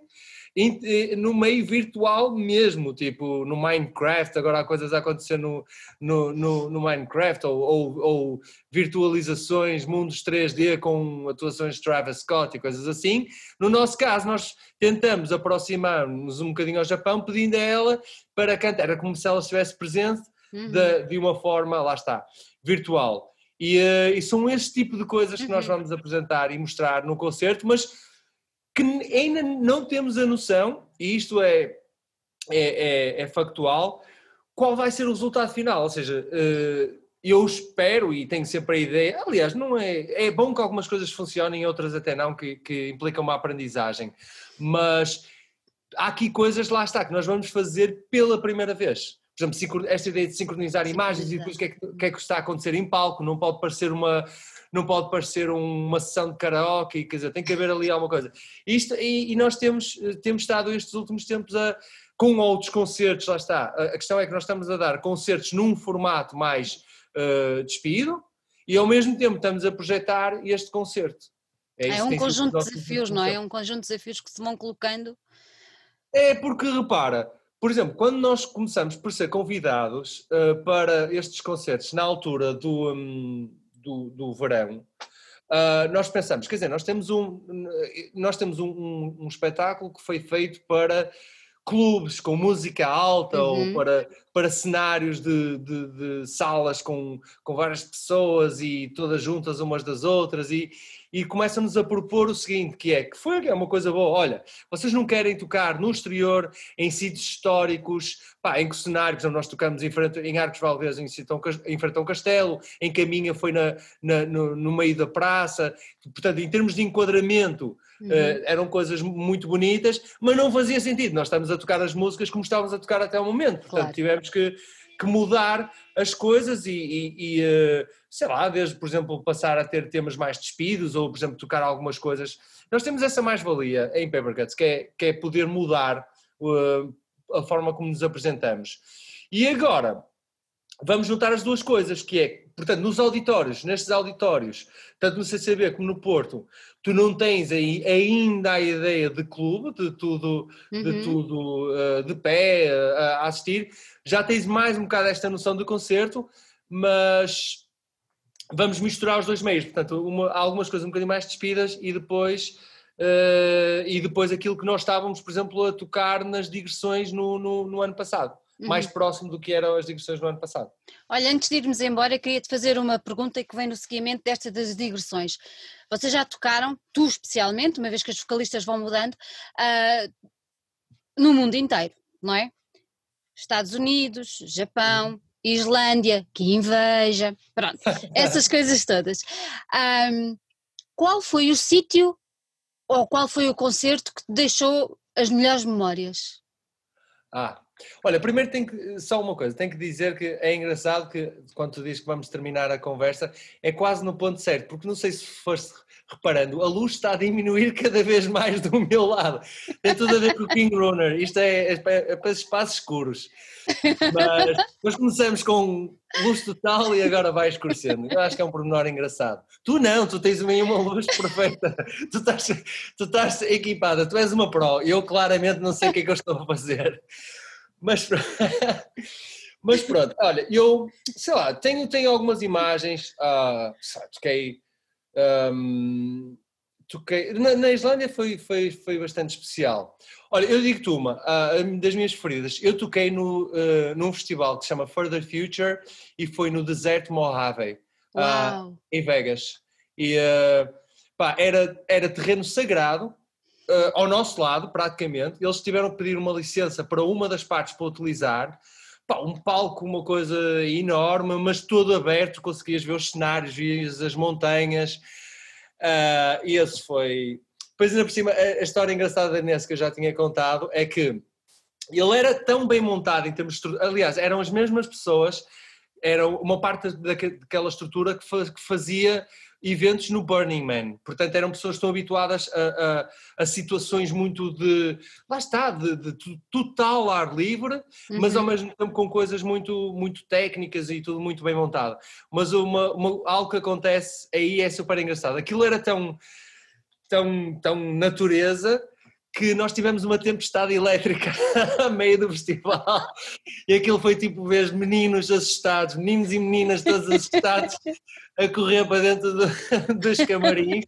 eh, no meio virtual mesmo, tipo no Minecraft, agora há coisas a acontecer no, no, no, no Minecraft, ou, ou, ou, virtualizações, mundos 3D com atuações de Travis Scott e coisas assim. No nosso caso, nós tentamos aproximar-nos um bocadinho ao Japão, pedindo a ela para cantar, era como se ela estivesse presente uhum. de, de, uma forma, lá está, virtual. E, uh, e são esse tipo de coisas que nós uhum. vamos apresentar e mostrar no concerto, mas que ainda não temos a noção, e isto é, é, é, é factual, qual vai ser o resultado final. Ou seja, uh, eu espero e tenho sempre a ideia, aliás, não é, é bom que algumas coisas funcionem, outras até não, que, que implicam uma aprendizagem, mas há aqui coisas, lá está, que nós vamos fazer pela primeira vez por exemplo, esta ideia de sincronizar imagens e depois o que, é que, que, é que, está a acontecer em palco, não pode parecer uma, não pode parecer uma sessão de karaoke, quer dizer, tem que haver ali alguma coisa. Isto, e, e nós temos, temos estado estes últimos tempos a, com outros concertos, lá está, a, questão é que nós estamos a dar concertos num formato mais uh, despido e ao mesmo tempo estamos a projetar este concerto. É, é um conjunto de desafios, não é? É um conjunto de desafios que se vão colocando. É porque, repara, por exemplo, quando nós começamos por ser convidados uh, para estes concertos na altura do, um, do, do, verão, uh, nós pensamos, quer dizer, nós temos um, nós temos um, um, um espetáculo que foi feito para clubes com música alta uhum. ou para, para cenários de, de, de, salas com, com várias pessoas e todas juntas umas das outras e, e começam-nos a propor o seguinte, que é, que foi é uma coisa boa, olha, vocês não querem tocar no exterior, em sítios históricos, pá, em que cenário, por exemplo, nós tocamos em, frente, em Arcos Valdez, em, em um castelo, em Caminha foi na, na no, no, meio da praça, portanto, em termos de enquadramento, uhum. uh, eram coisas muito bonitas, mas não fazia sentido, nós estamos a tocar as músicas como estávamos a tocar até o momento, portanto, claro. tivemos que que mudar as coisas e, e, e, eh, sei lá, desde, por exemplo, passar a ter temas mais despidos ou, por exemplo, tocar algumas coisas. Nós temos essa mais-valia em Papercuts, que é, que é poder mudar uh, a forma como nos apresentamos. E agora, vamos juntar as duas coisas, que é, portanto, nos auditórios, nestes auditórios, tanto no CCB como no Porto, tu não tens aí ainda a ideia de clube, de tudo, uhum. de, tudo uh, de pé, uh, a assistir, já tens mais um bocado esta noção do concerto, mas vamos misturar os dois meios, portanto, uma, algumas coisas um bocadinho mais despidas e depois... Uh, e depois aquilo que nós estávamos, por exemplo, a tocar nas digressões no, no, no ano passado. Mais próximo do que eram as digressões no ano passado. Olha, antes de irmos embora, queria-te fazer uma pergunta que vem no seguimento desta das digressões. Vocês já tocaram, tu especialmente, uma vez que as vocalistas vão mudando, uh, no mundo inteiro, não é? Estados Unidos, Japão, uhum. Islândia, que inveja, pronto, essas coisas todas. Um, qual foi o sítio ou qual foi o concerto que te deixou as melhores memórias? Ah, olha, primeiro tem que, só uma coisa, tenho que dizer que é engraçado que quando tu dizes que vamos terminar a conversa, é quase no ponto certo, porque não sei se foste reparando, a luz está a diminuir cada vez mais do meu lado. Tem tudo a ver com o King Runner, isto é, é, é para espaços escuros. Mas, mas começamos com luz total e agora vai escurecendo. Eu acho que é um pormenor engraçado. Tu não, tu tens uma luz perfeita. Tu estás, tu estás equipada, tu és uma pro. Eu claramente não sei o que é que eu estou a fazer. Mas, mas pronto, olha, eu sei lá, tenho, tenho algumas imagens, uh, toquei um, toquei, na, na, Islândia foi, foi, foi bastante especial. Olha, eu digo-te uma, uh, das minhas preferidas, eu toquei no, uh, num festival que se chama Further Future e foi no deserto Mojave, uh, em Vegas. E pá, era, era terreno sagrado, ao nosso lado, praticamente. Eles tiveram que pedir uma licença para uma das partes para utilizar. Pá, um palco, uma coisa enorme, mas todo aberto, conseguias ver os cenários, vias as montanhas. Uh, e esse foi. Depois, ainda por cima, a, a história engraçada nesse que eu já tinha contado é que ele era tão bem montado em termos de aliás, eram as mesmas pessoas, era uma parte daquela estrutura que fazia eventos no Burning Man. Portanto, eram pessoas que estão habituadas a, a, a situações muito de. Lá está, de, de total ar livre, uhum. mas ao mesmo tempo com coisas muito, muito técnicas e tudo muito bem montado. Mas uma, uma, algo que acontece aí é super engraçado. Aquilo era tão, tão, tão natureza que nós tivemos uma tempestade elétrica a meio do festival e aquilo foi tipo ver meninos assustados, meninos e meninas todos assustados a correr para dentro do, dos camarins.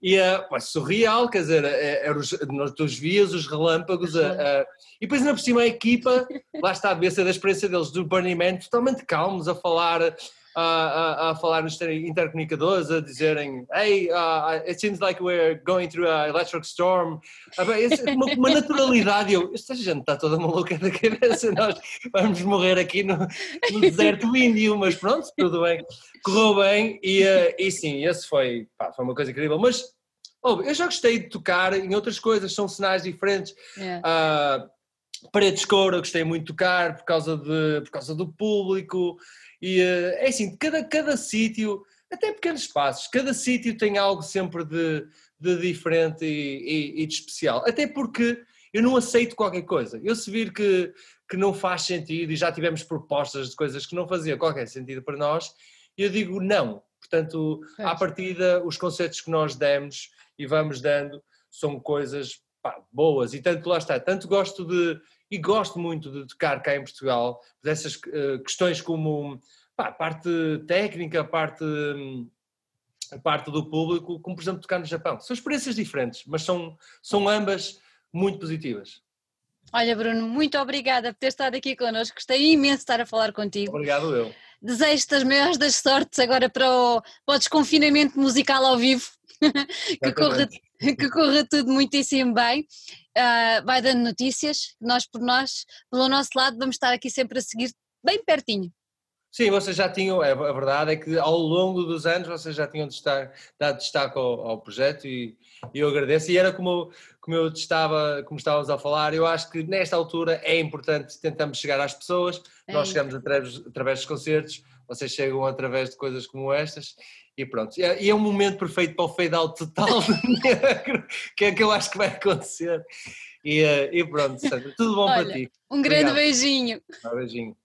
E uh, surreal, quer dizer, é, os, nós vias os relâmpagos a, a, e depois ainda por cima a equipa, lá está a ver da experiência deles do Burning Man, totalmente calmos a falar a, a, a falar nos intercomunicadores, a dizerem Hey, uh, it seems like we're going through a electric storm. Ah, uma, uma naturalidade. Eu, esta gente está toda maluca da cabeça, nós vamos morrer aqui no, no deserto índio, mas pronto, tudo bem. Correu bem e, uh, e sim, esse foi, pá, foi uma coisa incrível. Mas oh, eu já gostei de tocar em outras coisas, são sinais diferentes. Yeah. Uh, Paredes Cor, eu gostei muito de tocar por causa, de, por causa do público. E eh, é assim, cada, cada sítio, até pequenos espaços, cada sítio tem algo sempre de, de diferente e, e, e, de especial. Até porque eu não aceito qualquer coisa. Eu se vir que, que não faz sentido e já tivemos propostas de coisas que não faziam qualquer sentido para nós, eu digo não. Portanto, é. à partida, os conceitos que nós demos e vamos dando são coisas pá, boas. E tanto lá está, tanto gosto de e gosto muito de tocar cá em Portugal, dessas uh, questões como pá, parte técnica, parte, parte do público, como por exemplo tocar no Japão. São experiências diferentes, mas são, são ambas muito positivas. Olha, Bruno, muito obrigada por ter estado aqui connosco. Gostei imenso de estar a falar contigo. Obrigado, eu. Desejo-te as maiores das sortes agora para o, para o desconfinamento musical ao vivo. que, corra, que corra tudo muitíssimo bem. Uh, vai dando notícias, nós por nós, pelo nosso lado, vamos estar aqui sempre a seguir bem pertinho. Sim, vocês já tinham, é, a verdade é que ao longo dos anos vocês já tinham dado destaque ao, ao projeto e, e, eu agradeço. E era como, como eu estava, como estávamos a falar, eu acho que nesta altura é importante tentarmos chegar às pessoas, é nós chegamos através, através dos concertos, vocês chegam através de coisas como estas e pronto. É, e é um momento perfeito para o fade out total negro, que é que eu acho que vai acontecer. E, eh, e pronto, Sandra, tudo bom Olha, para ti. Um grande Obrigado. beijinho. Um beijinho.